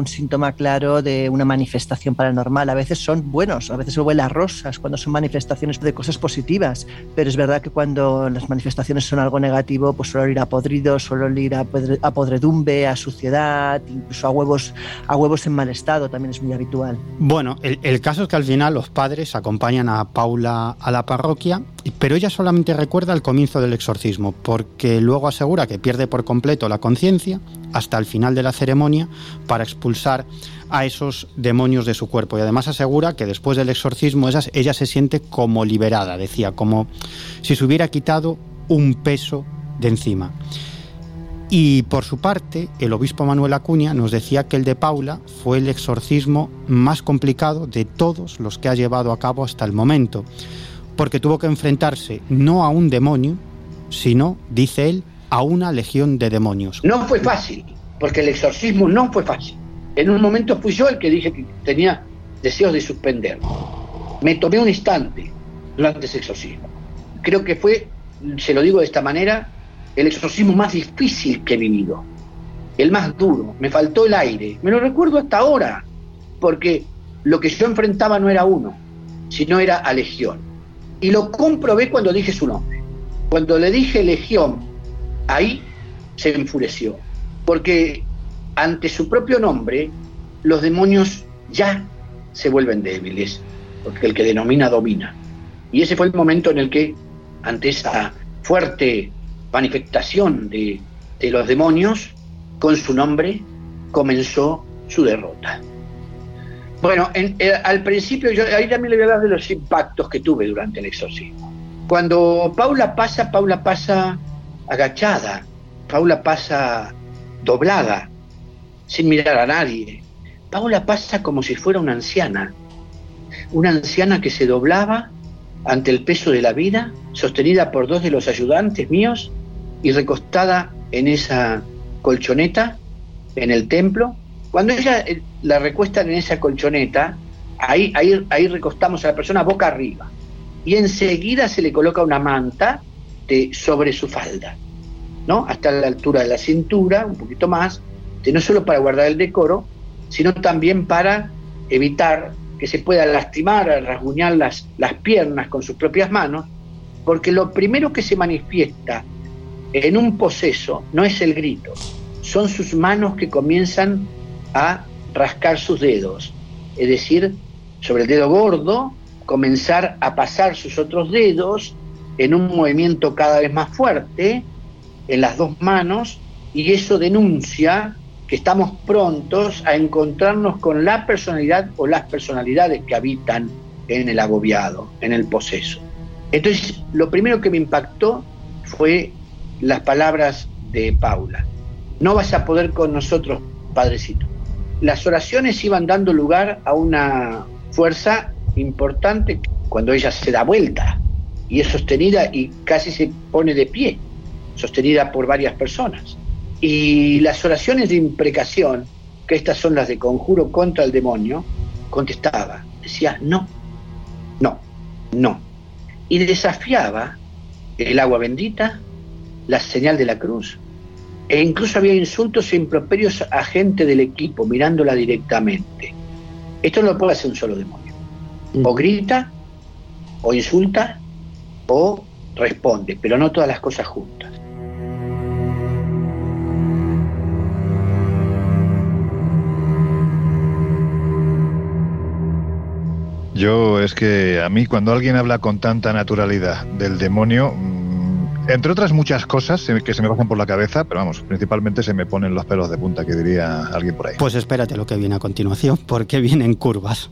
síntoma claro de una manifestación paranormal. A veces son buenos, a veces huele a rosas cuando son manifestaciones de cosas positivas, pero es verdad que cuando las manifestaciones son algo negativo, pues suele ir a podridos, suele ir a, podredumbre, a suciedad, incluso a huevos, a huevos en mal estado, también es muy habitual. Bueno, el, el caso es que al final los padres acompañan a Paula a la parroquia, pero ella solamente recuerda el comienzo del exorcismo, porque luego asegura que pierde por completo la conciencia hasta el final de la ceremonia para expulsar a esos demonios de su cuerpo. Y además asegura que después del exorcismo ella se siente como liberada, decía, como si se hubiera quitado un peso de encima. Y por su parte, el obispo Manuel Acuña nos decía que el de Paula fue el exorcismo más complicado de todos los que ha llevado a cabo hasta el momento, porque tuvo que enfrentarse no a un demonio, sino, dice él, a una legión de demonios. No fue fácil, porque el exorcismo no fue fácil. En un momento fui yo el que dije que tenía deseos de suspender. Me tomé un instante durante ese exorcismo. Creo que fue, se lo digo de esta manera, el exorcismo más difícil que he vivido. El más duro. Me faltó el aire. Me lo recuerdo hasta ahora, porque lo que yo enfrentaba no era uno, sino era a Legión. Y lo comprobé cuando dije su nombre. Cuando le dije Legión, ahí se enfureció, porque ante su propio nombre, los demonios ya se vuelven débiles, porque el que denomina domina. Y ese fue el momento en el que, ante esa fuerte manifestación de, los demonios, con su nombre comenzó su derrota. Bueno, eh, al principio, yo ahí también le voy a hablar de los impactos que tuve durante el exorcismo. Cuando Paula pasa, Paula pasa agachada, Paula pasa doblada, sin mirar a nadie. Paula pasa como si fuera una anciana, una anciana que se doblaba ante el peso de la vida, sostenida por dos de los ayudantes míos y recostada en esa colchoneta en el templo. Cuando ella eh, la recuestan en esa colchoneta, ahí, ahí, ahí recostamos a la persona boca arriba y enseguida se le coloca una manta sobre su falda, ¿no? Hasta la altura de la cintura, un poquito más, no solo para guardar el decoro, sino también para evitar que se pueda lastimar, rasguñar las, las piernas con sus propias manos, porque lo primero que se manifiesta en un poseso no es el grito, son sus manos que comienzan a rascar sus dedos, es decir, sobre el dedo gordo, comenzar a pasar sus otros dedos en un movimiento cada vez más fuerte en las dos manos y eso denuncia que estamos prontos a encontrarnos con la personalidad o las personalidades que habitan en el agobiado, en el poseso. Entonces, lo primero que me impactó fue las palabras de Paula. No vas a poder con nosotros, Padrecito. Las oraciones iban dando lugar a una fuerza importante cuando ella se da vuelta y es sostenida y casi se pone de pie, sostenida por varias personas. Y las oraciones de imprecación, que estas son las de conjuro contra el demonio, contestaba, decía no, no, no. Y desafiaba el agua bendita, la señal de la cruz, e incluso había insultos e improperios a gente del equipo mirándola directamente. Esto no lo puede hacer un solo demonio. O grita, o insulta, o responde, pero no todas las cosas juntas. Yo es que a mí cuando alguien habla con tanta naturalidad del demonio, entre otras muchas cosas que se me pasan por la cabeza, pero vamos, principalmente se me ponen los pelos de punta, que diría alguien por ahí. Pues espérate lo que viene a continuación, porque vienen curvas.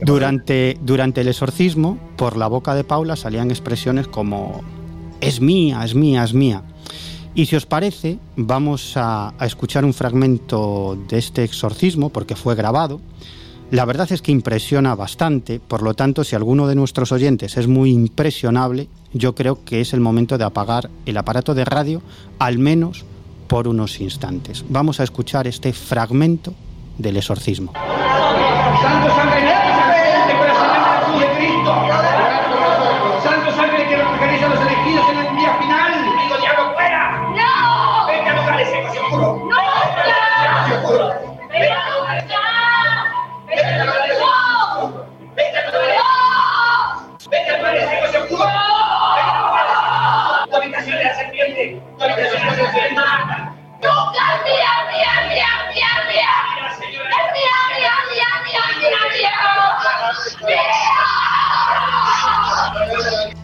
Durante, durante el exorcismo, por la boca de Paula salían expresiones como es mía, es mía, es mía. Y si os parece, vamos a escuchar un fragmento de este exorcismo, porque fue grabado, la verdad es que impresiona bastante, por lo tanto, si alguno de nuestros oyentes es muy impresionable, yo creo que es el momento de apagar el aparato de radio, al menos por unos instantes. Vamos a escuchar este fragmento del exorcismo.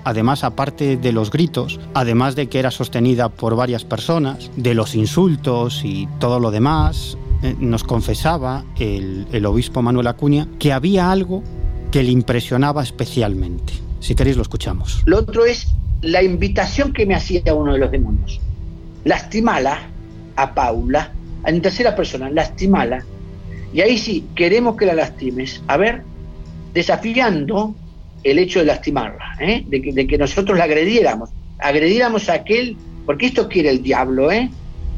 Además, aparte de los gritos, además de que era sostenida por varias personas, de los insultos y todo lo demás, eh, nos confesaba el, el obispo Manuel Acuña que había algo que le impresionaba especialmente. Si queréis lo escuchamos. Lo otro es la invitación que me hacía uno de los demonios. Lastimala a Paula, en tercera persona, lastimala. Y ahí sí, queremos que la lastimes. A ver, desafiando el hecho de lastimarla, ¿eh? de, que, nosotros la agrediéramos, agrediéramos a aquel, porque esto quiere el diablo, ¿eh?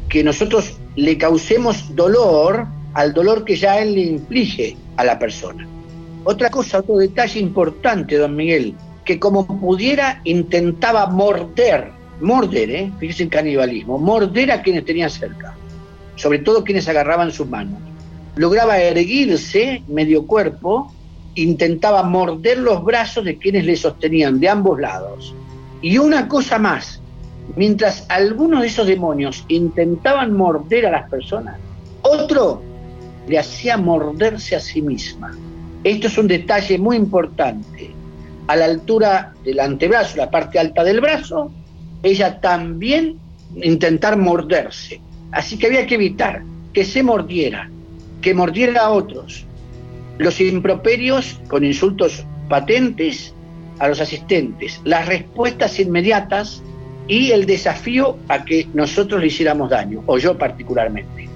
que nosotros le causemos dolor al dolor que ya él le inflige a la persona. Otra cosa, otro detalle importante, don Miguel, que como pudiera intentaba morder, morder, ¿eh? fíjese en canibalismo, morder a quienes tenía cerca, sobre todo quienes agarraban sus manos. Lograba erguirse medio cuerpo, intentaba morder los brazos de quienes le sostenían de ambos lados. Y una cosa más, mientras algunos de esos demonios intentaban morder a las personas, otro le hacía morderse a sí misma. Esto es un detalle muy importante. A la altura del antebrazo, la parte alta del brazo, ella también intentar morderse. Así que había que evitar que se mordiera, que mordiera a otros. Los improperios con insultos patentes a los asistentes, las respuestas inmediatas y el desafío a que nosotros le hiciéramos daño, o yo particularmente.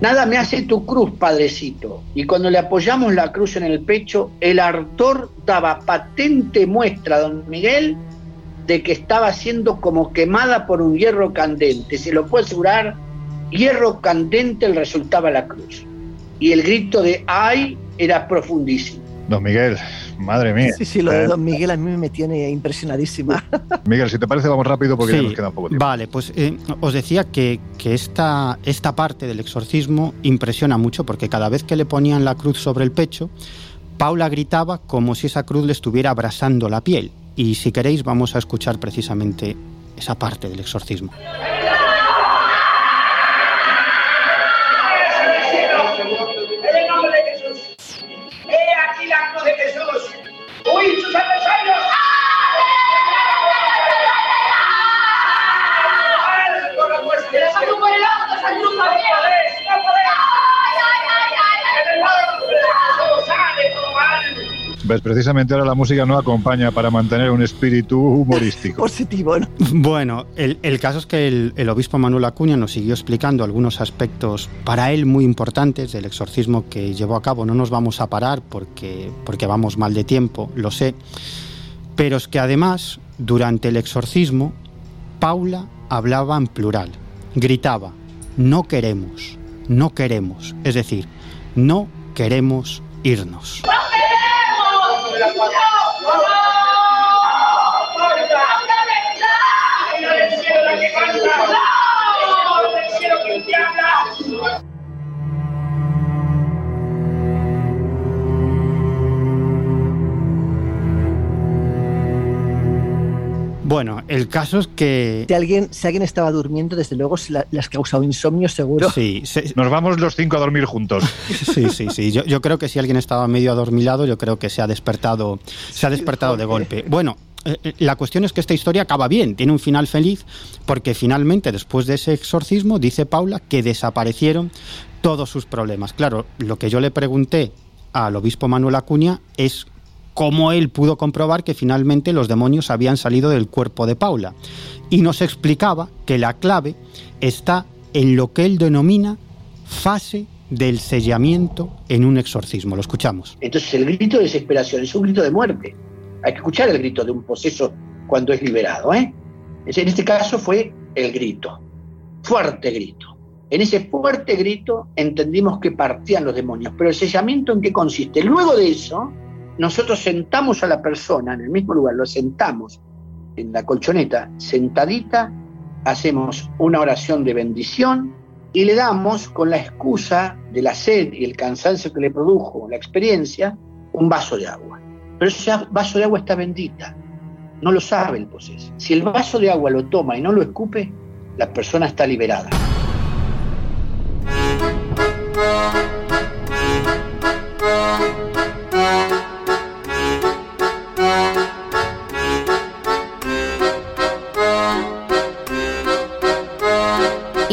Nada me hace tu cruz, padrecito. Y cuando le apoyamos la cruz en el pecho, el ardor daba patente muestra a don Miguel de que estaba siendo como quemada por un hierro candente. Se lo puedo asegurar, hierro candente le resultaba la cruz. Y el grito de ay era profundísimo. Don Miguel, Madre mía. Sí, sí, lo de Don Miguel a mí me tiene impresionadísima. Miguel, si te parece, vamos rápido porque ya nos queda un poco tiempo. Vale, pues eh, os decía que, que esta, esta parte del exorcismo impresiona mucho porque cada vez que le ponían la cruz sobre el pecho, Paula gritaba como si esa cruz le estuviera abrasando la piel. Y si queréis, vamos a escuchar precisamente esa parte del exorcismo. Pues precisamente ahora la música no acompaña para mantener un espíritu humorístico. Positivo, ¿no? Bueno, el, caso es que el, obispo Manuel Acuña nos siguió explicando algunos aspectos para él muy importantes del exorcismo que llevó a cabo. No nos vamos a parar porque, porque vamos mal de tiempo, lo sé. Pero es que además, durante el exorcismo, Paula hablaba en plural, gritaba, no queremos, no queremos, es decir, no queremos irnos. Não, não, não. Bueno, el caso es que... Si alguien, si alguien estaba durmiendo, desde luego se le has causado insomnio seguro. Sí. Nos vamos los cinco a dormir juntos. Sí, sí, sí. Yo, creo que si alguien estaba medio adormilado, yo creo que se ha despertado, se ha despertado de golpe. Bueno, eh, eh, la cuestión es que esta historia acaba bien, tiene un final feliz, porque finalmente, después de ese exorcismo, dice Paula que desaparecieron todos sus problemas. Claro, lo que yo le pregunté al obispo Manuel Acuña es cómo él pudo comprobar que finalmente los demonios habían salido del cuerpo de Paula. Y nos explicaba que la clave está en lo que él denomina fase del sellamiento en un exorcismo. Lo escuchamos. Entonces el grito de desesperación es un grito de muerte. Hay que escuchar el grito de un poseso cuando es liberado. ¿eh? En este caso fue el grito, fuerte grito. En ese fuerte grito entendimos que partían los demonios, pero el sellamiento en qué consiste. Luego de eso, nosotros sentamos a la persona en el mismo lugar, lo sentamos en la colchoneta, sentadita, hacemos una oración de bendición y le damos, con la excusa de la sed y el cansancio que le produjo la experiencia, un vaso de agua. Pero ese vaso de agua está bendita, no lo sabe el poseso. Si el vaso de agua lo toma y no lo escupe, la persona está liberada.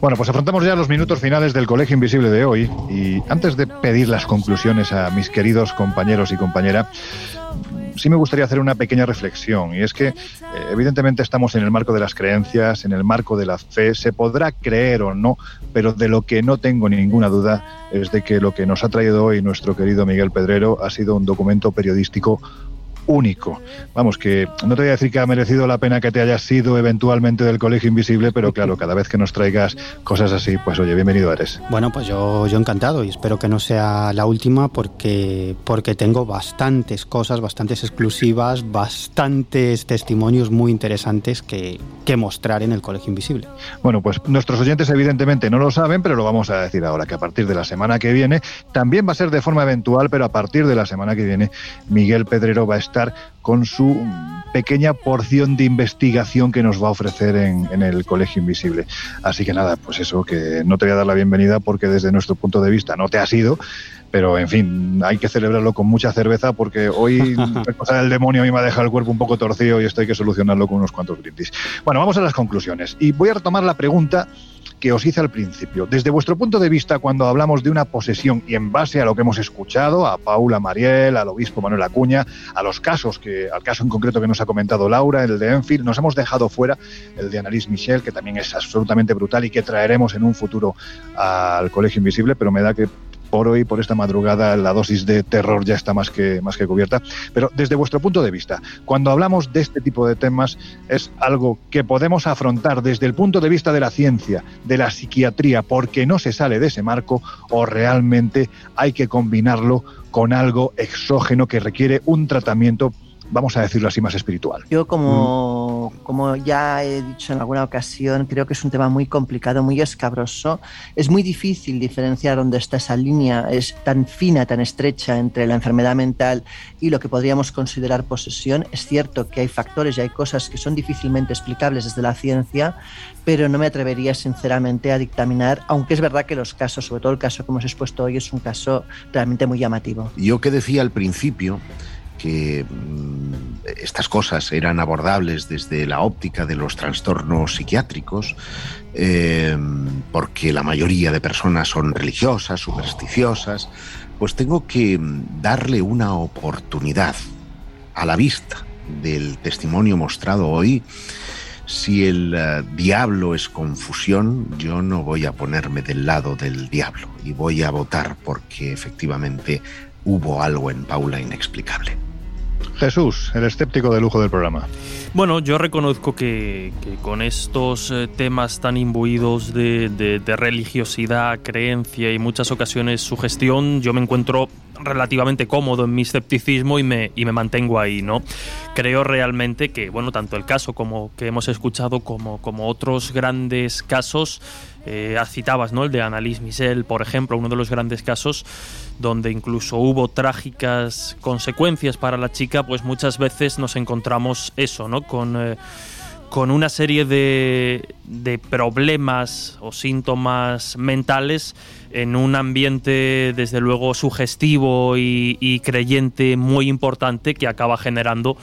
Bueno, pues afrontamos ya los minutos finales del Colegio Invisible de hoy y antes de pedir las conclusiones a mis queridos compañeros y compañera, sí me gustaría hacer una pequeña reflexión y es que eh, evidentemente estamos en el marco de las creencias, en el marco de la fe, se podrá creer o no, pero de lo que no tengo ninguna duda es de que lo que nos ha traído hoy nuestro querido Miguel Pedrero ha sido un documento periodístico único. Vamos, que no te voy a decir que ha merecido la pena que te hayas sido eventualmente del Colegio Invisible, pero claro, cada vez que nos traigas cosas así, pues oye, bienvenido eres. Bueno, pues yo, yo encantado y espero que no sea la última porque, porque tengo bastantes cosas, bastantes exclusivas, bastantes testimonios muy interesantes que, que mostrar en el Colegio Invisible. Bueno, pues nuestros oyentes evidentemente no lo saben, pero lo vamos a decir ahora, que a partir de la semana que viene, también va a ser de forma eventual, pero a partir de la semana que viene, Miguel Pedrero va a estar con su pequeña porción de investigación que nos va a ofrecer en, el Colegio Invisible. Así que nada, pues eso, que no te voy a dar la bienvenida porque desde nuestro punto de vista no te ha sido, pero en fin, hay que celebrarlo con mucha cerveza porque hoy la cosa del demonio a mí me ha dejado el cuerpo un poco torcido y esto hay que solucionarlo con unos cuantos brindis. Bueno, vamos a las conclusiones y voy a retomar la pregunta que os hice al principio. Desde vuestro punto de vista, cuando hablamos de una posesión y en base a lo que hemos escuchado, a Paula Mariel, al obispo Manuel Acuña, a los casos, que, al caso en concreto que nos ha comentado Laura, el de Enfield, nos hemos dejado fuera el de Annalise Michel, que también es absolutamente brutal y que traeremos en un futuro al Colegio Invisible, pero me da que por hoy, por esta madrugada, la dosis de terror ya está más que, más que cubierta. Pero desde vuestro punto de vista, cuando hablamos de este tipo de temas, es algo que podemos afrontar desde el punto de vista de la ciencia, de la psiquiatría, porque no se sale de ese marco, o realmente hay que combinarlo con algo exógeno que requiere un tratamiento vamos a decirlo así, más espiritual. Yo como, como ya he dicho en alguna ocasión, creo que es un tema muy complicado, muy escabroso. Es muy difícil diferenciar dónde está esa línea, es tan fina, tan estrecha entre la enfermedad mental y lo que podríamos considerar posesión. Es cierto que hay factores y hay cosas que son difícilmente explicables desde la ciencia, pero no me atrevería sinceramente a dictaminar, aunque es verdad que los casos, sobre todo el caso que hemos expuesto hoy, es un caso realmente muy llamativo. Yo que decía al principio, que mm, estas cosas eran abordables desde la óptica de los trastornos psiquiátricos, eh, porque la mayoría de personas son religiosas, supersticiosas, pues tengo que mm, darle una oportunidad a la vista del testimonio mostrado hoy. Si el eh, diablo es confusión, yo no voy a ponerme del lado del diablo y voy a votar porque efectivamente hubo algo en Paula inexplicable. Jesús, el escéptico de lujo del programa. Bueno, yo reconozco que, con estos eh, temas tan imbuidos de, religiosidad, creencia y muchas ocasiones sugestión, yo me encuentro relativamente cómodo en mi escepticismo y me, y me mantengo ahí, ¿no? Creo realmente que, bueno, tanto el caso como que hemos escuchado como, como otros grandes casos, eh, citabas, ¿no? El de Annalise Michel, por ejemplo, uno de los grandes casos donde incluso hubo trágicas consecuencias para la chica, pues muchas veces nos encontramos eso, ¿no? Con, eh, con una serie de, de, problemas o síntomas mentales en un ambiente desde luego sugestivo y, y creyente muy importante que acaba generando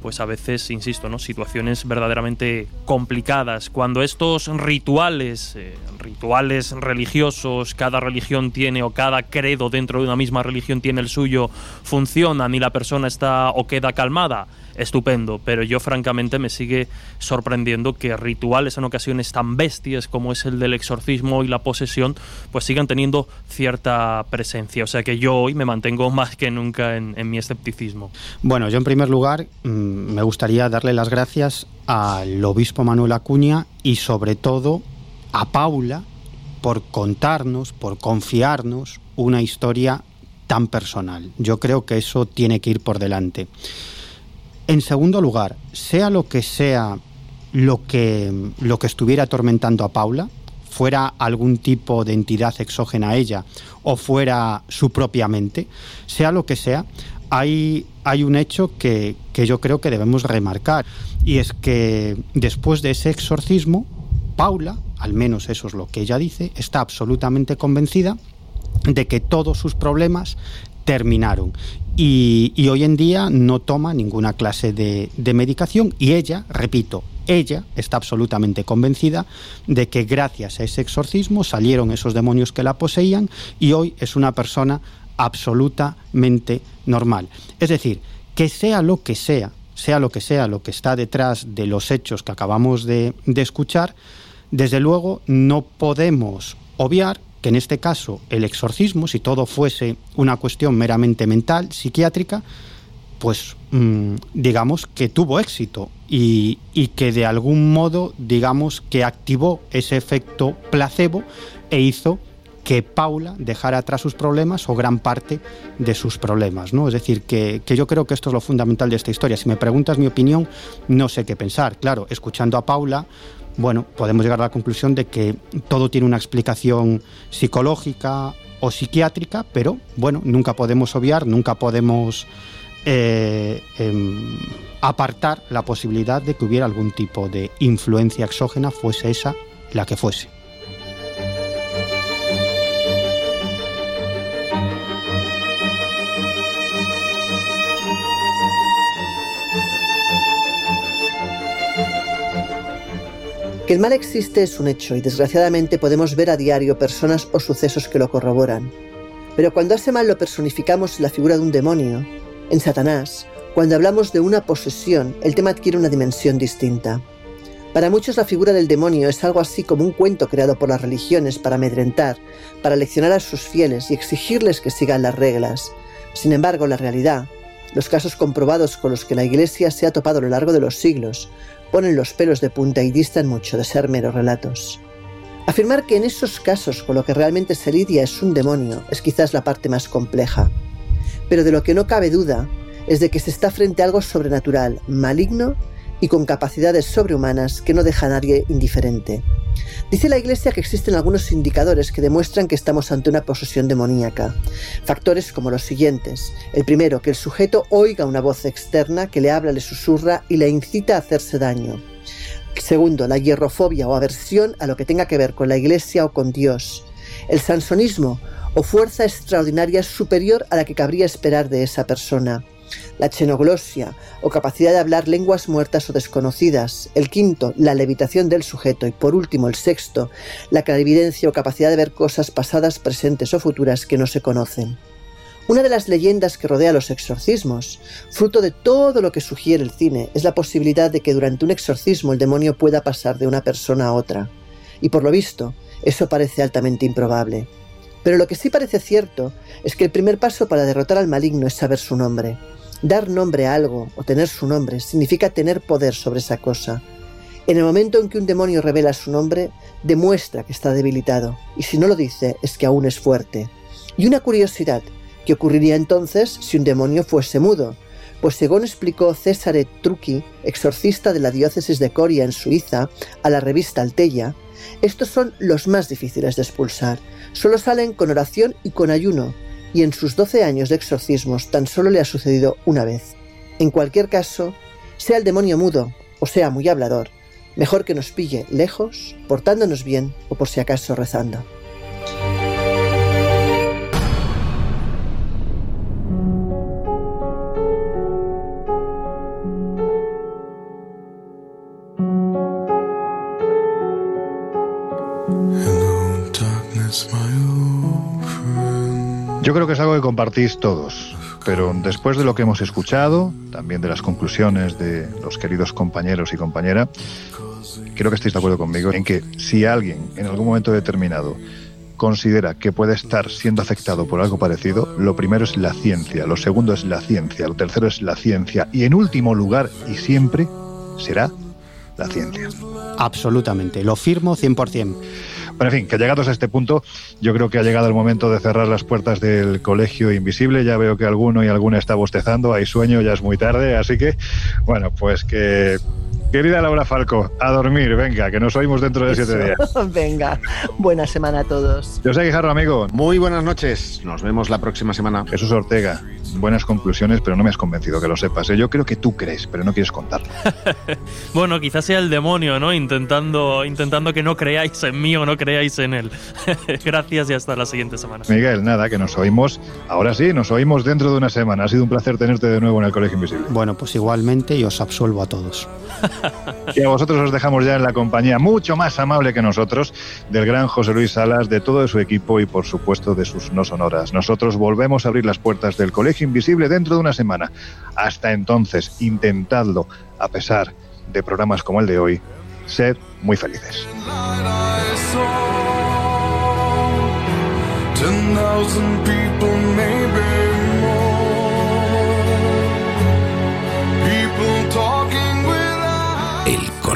pues a veces, insisto, ¿no? situaciones verdaderamente complicadas. Cuando estos rituales, eh, rituales religiosos, cada religión tiene o cada credo dentro de una misma religión tiene el suyo, funcionan y la persona está o queda calmada, estupendo, pero yo francamente me sigue sorprendiendo que rituales en ocasiones tan bestias como es el del exorcismo y la posesión, pues sigan teniendo cierta presencia. O sea que yo hoy me mantengo más que nunca en, mi escepticismo. Bueno, yo en primer lugar mm, me gustaría darle las gracias al obispo Manuel Acuña y sobre todo a Paula por contarnos, por confiarnos una historia tan personal. Yo creo que eso tiene que ir por delante. En segundo lugar, sea lo que sea lo que, lo que estuviera atormentando a Paula, fuera algún tipo de entidad exógena a ella o fuera su propia mente, sea lo que sea, hay, hay un hecho que, que yo creo que debemos remarcar y es que después de ese exorcismo, Paula, al menos eso es lo que ella dice, está absolutamente convencida de que todos sus problemas terminaron y, hoy en día no toma ninguna clase de, medicación y ella, repito, ella está absolutamente convencida de que gracias a ese exorcismo salieron esos demonios que la poseían y hoy es una persona absolutamente normal. Es decir, que sea lo que sea, sea lo que sea lo que está detrás de los hechos que acabamos de escuchar, desde luego no podemos obviar en este caso el exorcismo, si todo fuese una cuestión meramente mental, psiquiátrica, pues mm, digamos que tuvo éxito y, y, que de algún modo digamos que activó ese efecto placebo e hizo que Paula dejara atrás sus problemas o gran parte de sus problemas. ¿no? Es decir, que, que, yo creo que esto es lo fundamental de esta historia. Si me preguntas mi opinión, no sé qué pensar. Claro, escuchando a Paula, bueno, podemos llegar a la conclusión de que todo tiene una explicación psicológica o psiquiátrica, pero bueno, nunca podemos obviar, nunca podemos eh, em, apartar la posibilidad de que hubiera algún tipo de influencia exógena, fuese esa la que fuese. Que el mal existe es un hecho y desgraciadamente podemos ver a diario personas o sucesos que lo corroboran. Pero cuando ese mal lo personificamos en la figura de un demonio, en Satanás, cuando hablamos de una posesión, el tema adquiere una dimensión distinta. Para muchos la figura del demonio es algo así como un cuento creado por las religiones para amedrentar, para leccionar a sus fieles y exigirles que sigan las reglas. Sin embargo, la realidad, los casos comprobados con los que la Iglesia se ha topado a lo largo de los siglos, ponen los pelos de punta y distan mucho de ser meros relatos. Afirmar que en esos casos con lo que realmente se lidia es un demonio es quizás la parte más compleja. Pero de lo que no cabe duda es de que se está frente a algo sobrenatural, maligno y con capacidades sobrehumanas que no deja a nadie indiferente. Dice la Iglesia que existen algunos indicadores que demuestran que estamos ante una posesión demoníaca. Factores como los siguientes. El primero, que el sujeto oiga una voz externa que le habla, le susurra y le incita a hacerse daño. Segundo, la hierrofobia o aversión a lo que tenga que ver con la Iglesia o con Dios. El sansonismo o fuerza extraordinaria superior a la que cabría esperar de esa persona la xenoglosia o capacidad de hablar lenguas muertas o desconocidas, el quinto, la levitación del sujeto y por último el sexto, la clarividencia o capacidad de ver cosas pasadas, presentes o futuras que no se conocen. Una de las leyendas que rodea los exorcismos, fruto de todo lo que sugiere el cine, es la posibilidad de que durante un exorcismo el demonio pueda pasar de una persona a otra. Y por lo visto, eso parece altamente improbable. Pero lo que sí parece cierto es que el primer paso para derrotar al maligno es saber su nombre. Dar nombre a algo o tener su nombre significa tener poder sobre esa cosa. En el momento en que un demonio revela su nombre, demuestra que está debilitado, y si no lo dice es que aún es fuerte. Y una curiosidad, ¿qué ocurriría entonces si un demonio fuese mudo? Pues según explicó César Trucchi, exorcista de la diócesis de Coria en Suiza, a la revista Altella, estos son los más difíciles de expulsar. Solo salen con oración y con ayuno, y en sus 12 años de exorcismos tan solo le ha sucedido una vez. En cualquier caso, sea el demonio mudo o sea muy hablador, mejor que nos pille lejos, portándonos bien o por si acaso rezando. Yo creo que es algo que compartís todos, pero después de lo que hemos escuchado, también de las conclusiones de los queridos compañeros y compañera, creo que estáis de acuerdo conmigo en que si alguien en algún momento determinado considera que puede estar siendo afectado por algo parecido, lo primero es la ciencia, lo segundo es la ciencia, lo tercero es la ciencia y en último lugar y siempre será la ciencia. Absolutamente, lo firmo 100%. Bueno, en fin, que llegados a este punto, yo creo que ha llegado el momento de cerrar las puertas del colegio invisible. Ya veo que alguno y alguna está bostezando, hay sueño, ya es muy tarde, así que, bueno, pues que Querida Laura Falco, a dormir, venga, que nos oímos dentro de siete días. venga, buena semana a todos. Yo soy Guijarro, amigo. Muy buenas noches, nos vemos la próxima semana. Jesús Ortega, buenas conclusiones, pero no me has convencido que lo sepas. ¿eh? Yo creo que tú crees, pero no quieres contarlo. bueno, quizás sea el demonio, ¿no? Intentando, intentando que no creáis en mí o no creáis en él. Gracias y hasta la siguiente semana. Miguel, nada, que nos oímos. Ahora sí, nos oímos dentro de una semana. Ha sido un placer tenerte de nuevo en el Colegio Invisible. Bueno, pues igualmente y os absuelvo a todos. y a vosotros os dejamos ya en la compañía mucho más amable que nosotros del gran José Luis Salas, de todo su equipo y por supuesto de sus no sonoras. Nosotros volvemos a abrir las puertas del Colegio Invisible dentro de una semana. Hasta entonces, intentadlo, a pesar de programas como el de hoy, ser muy felices.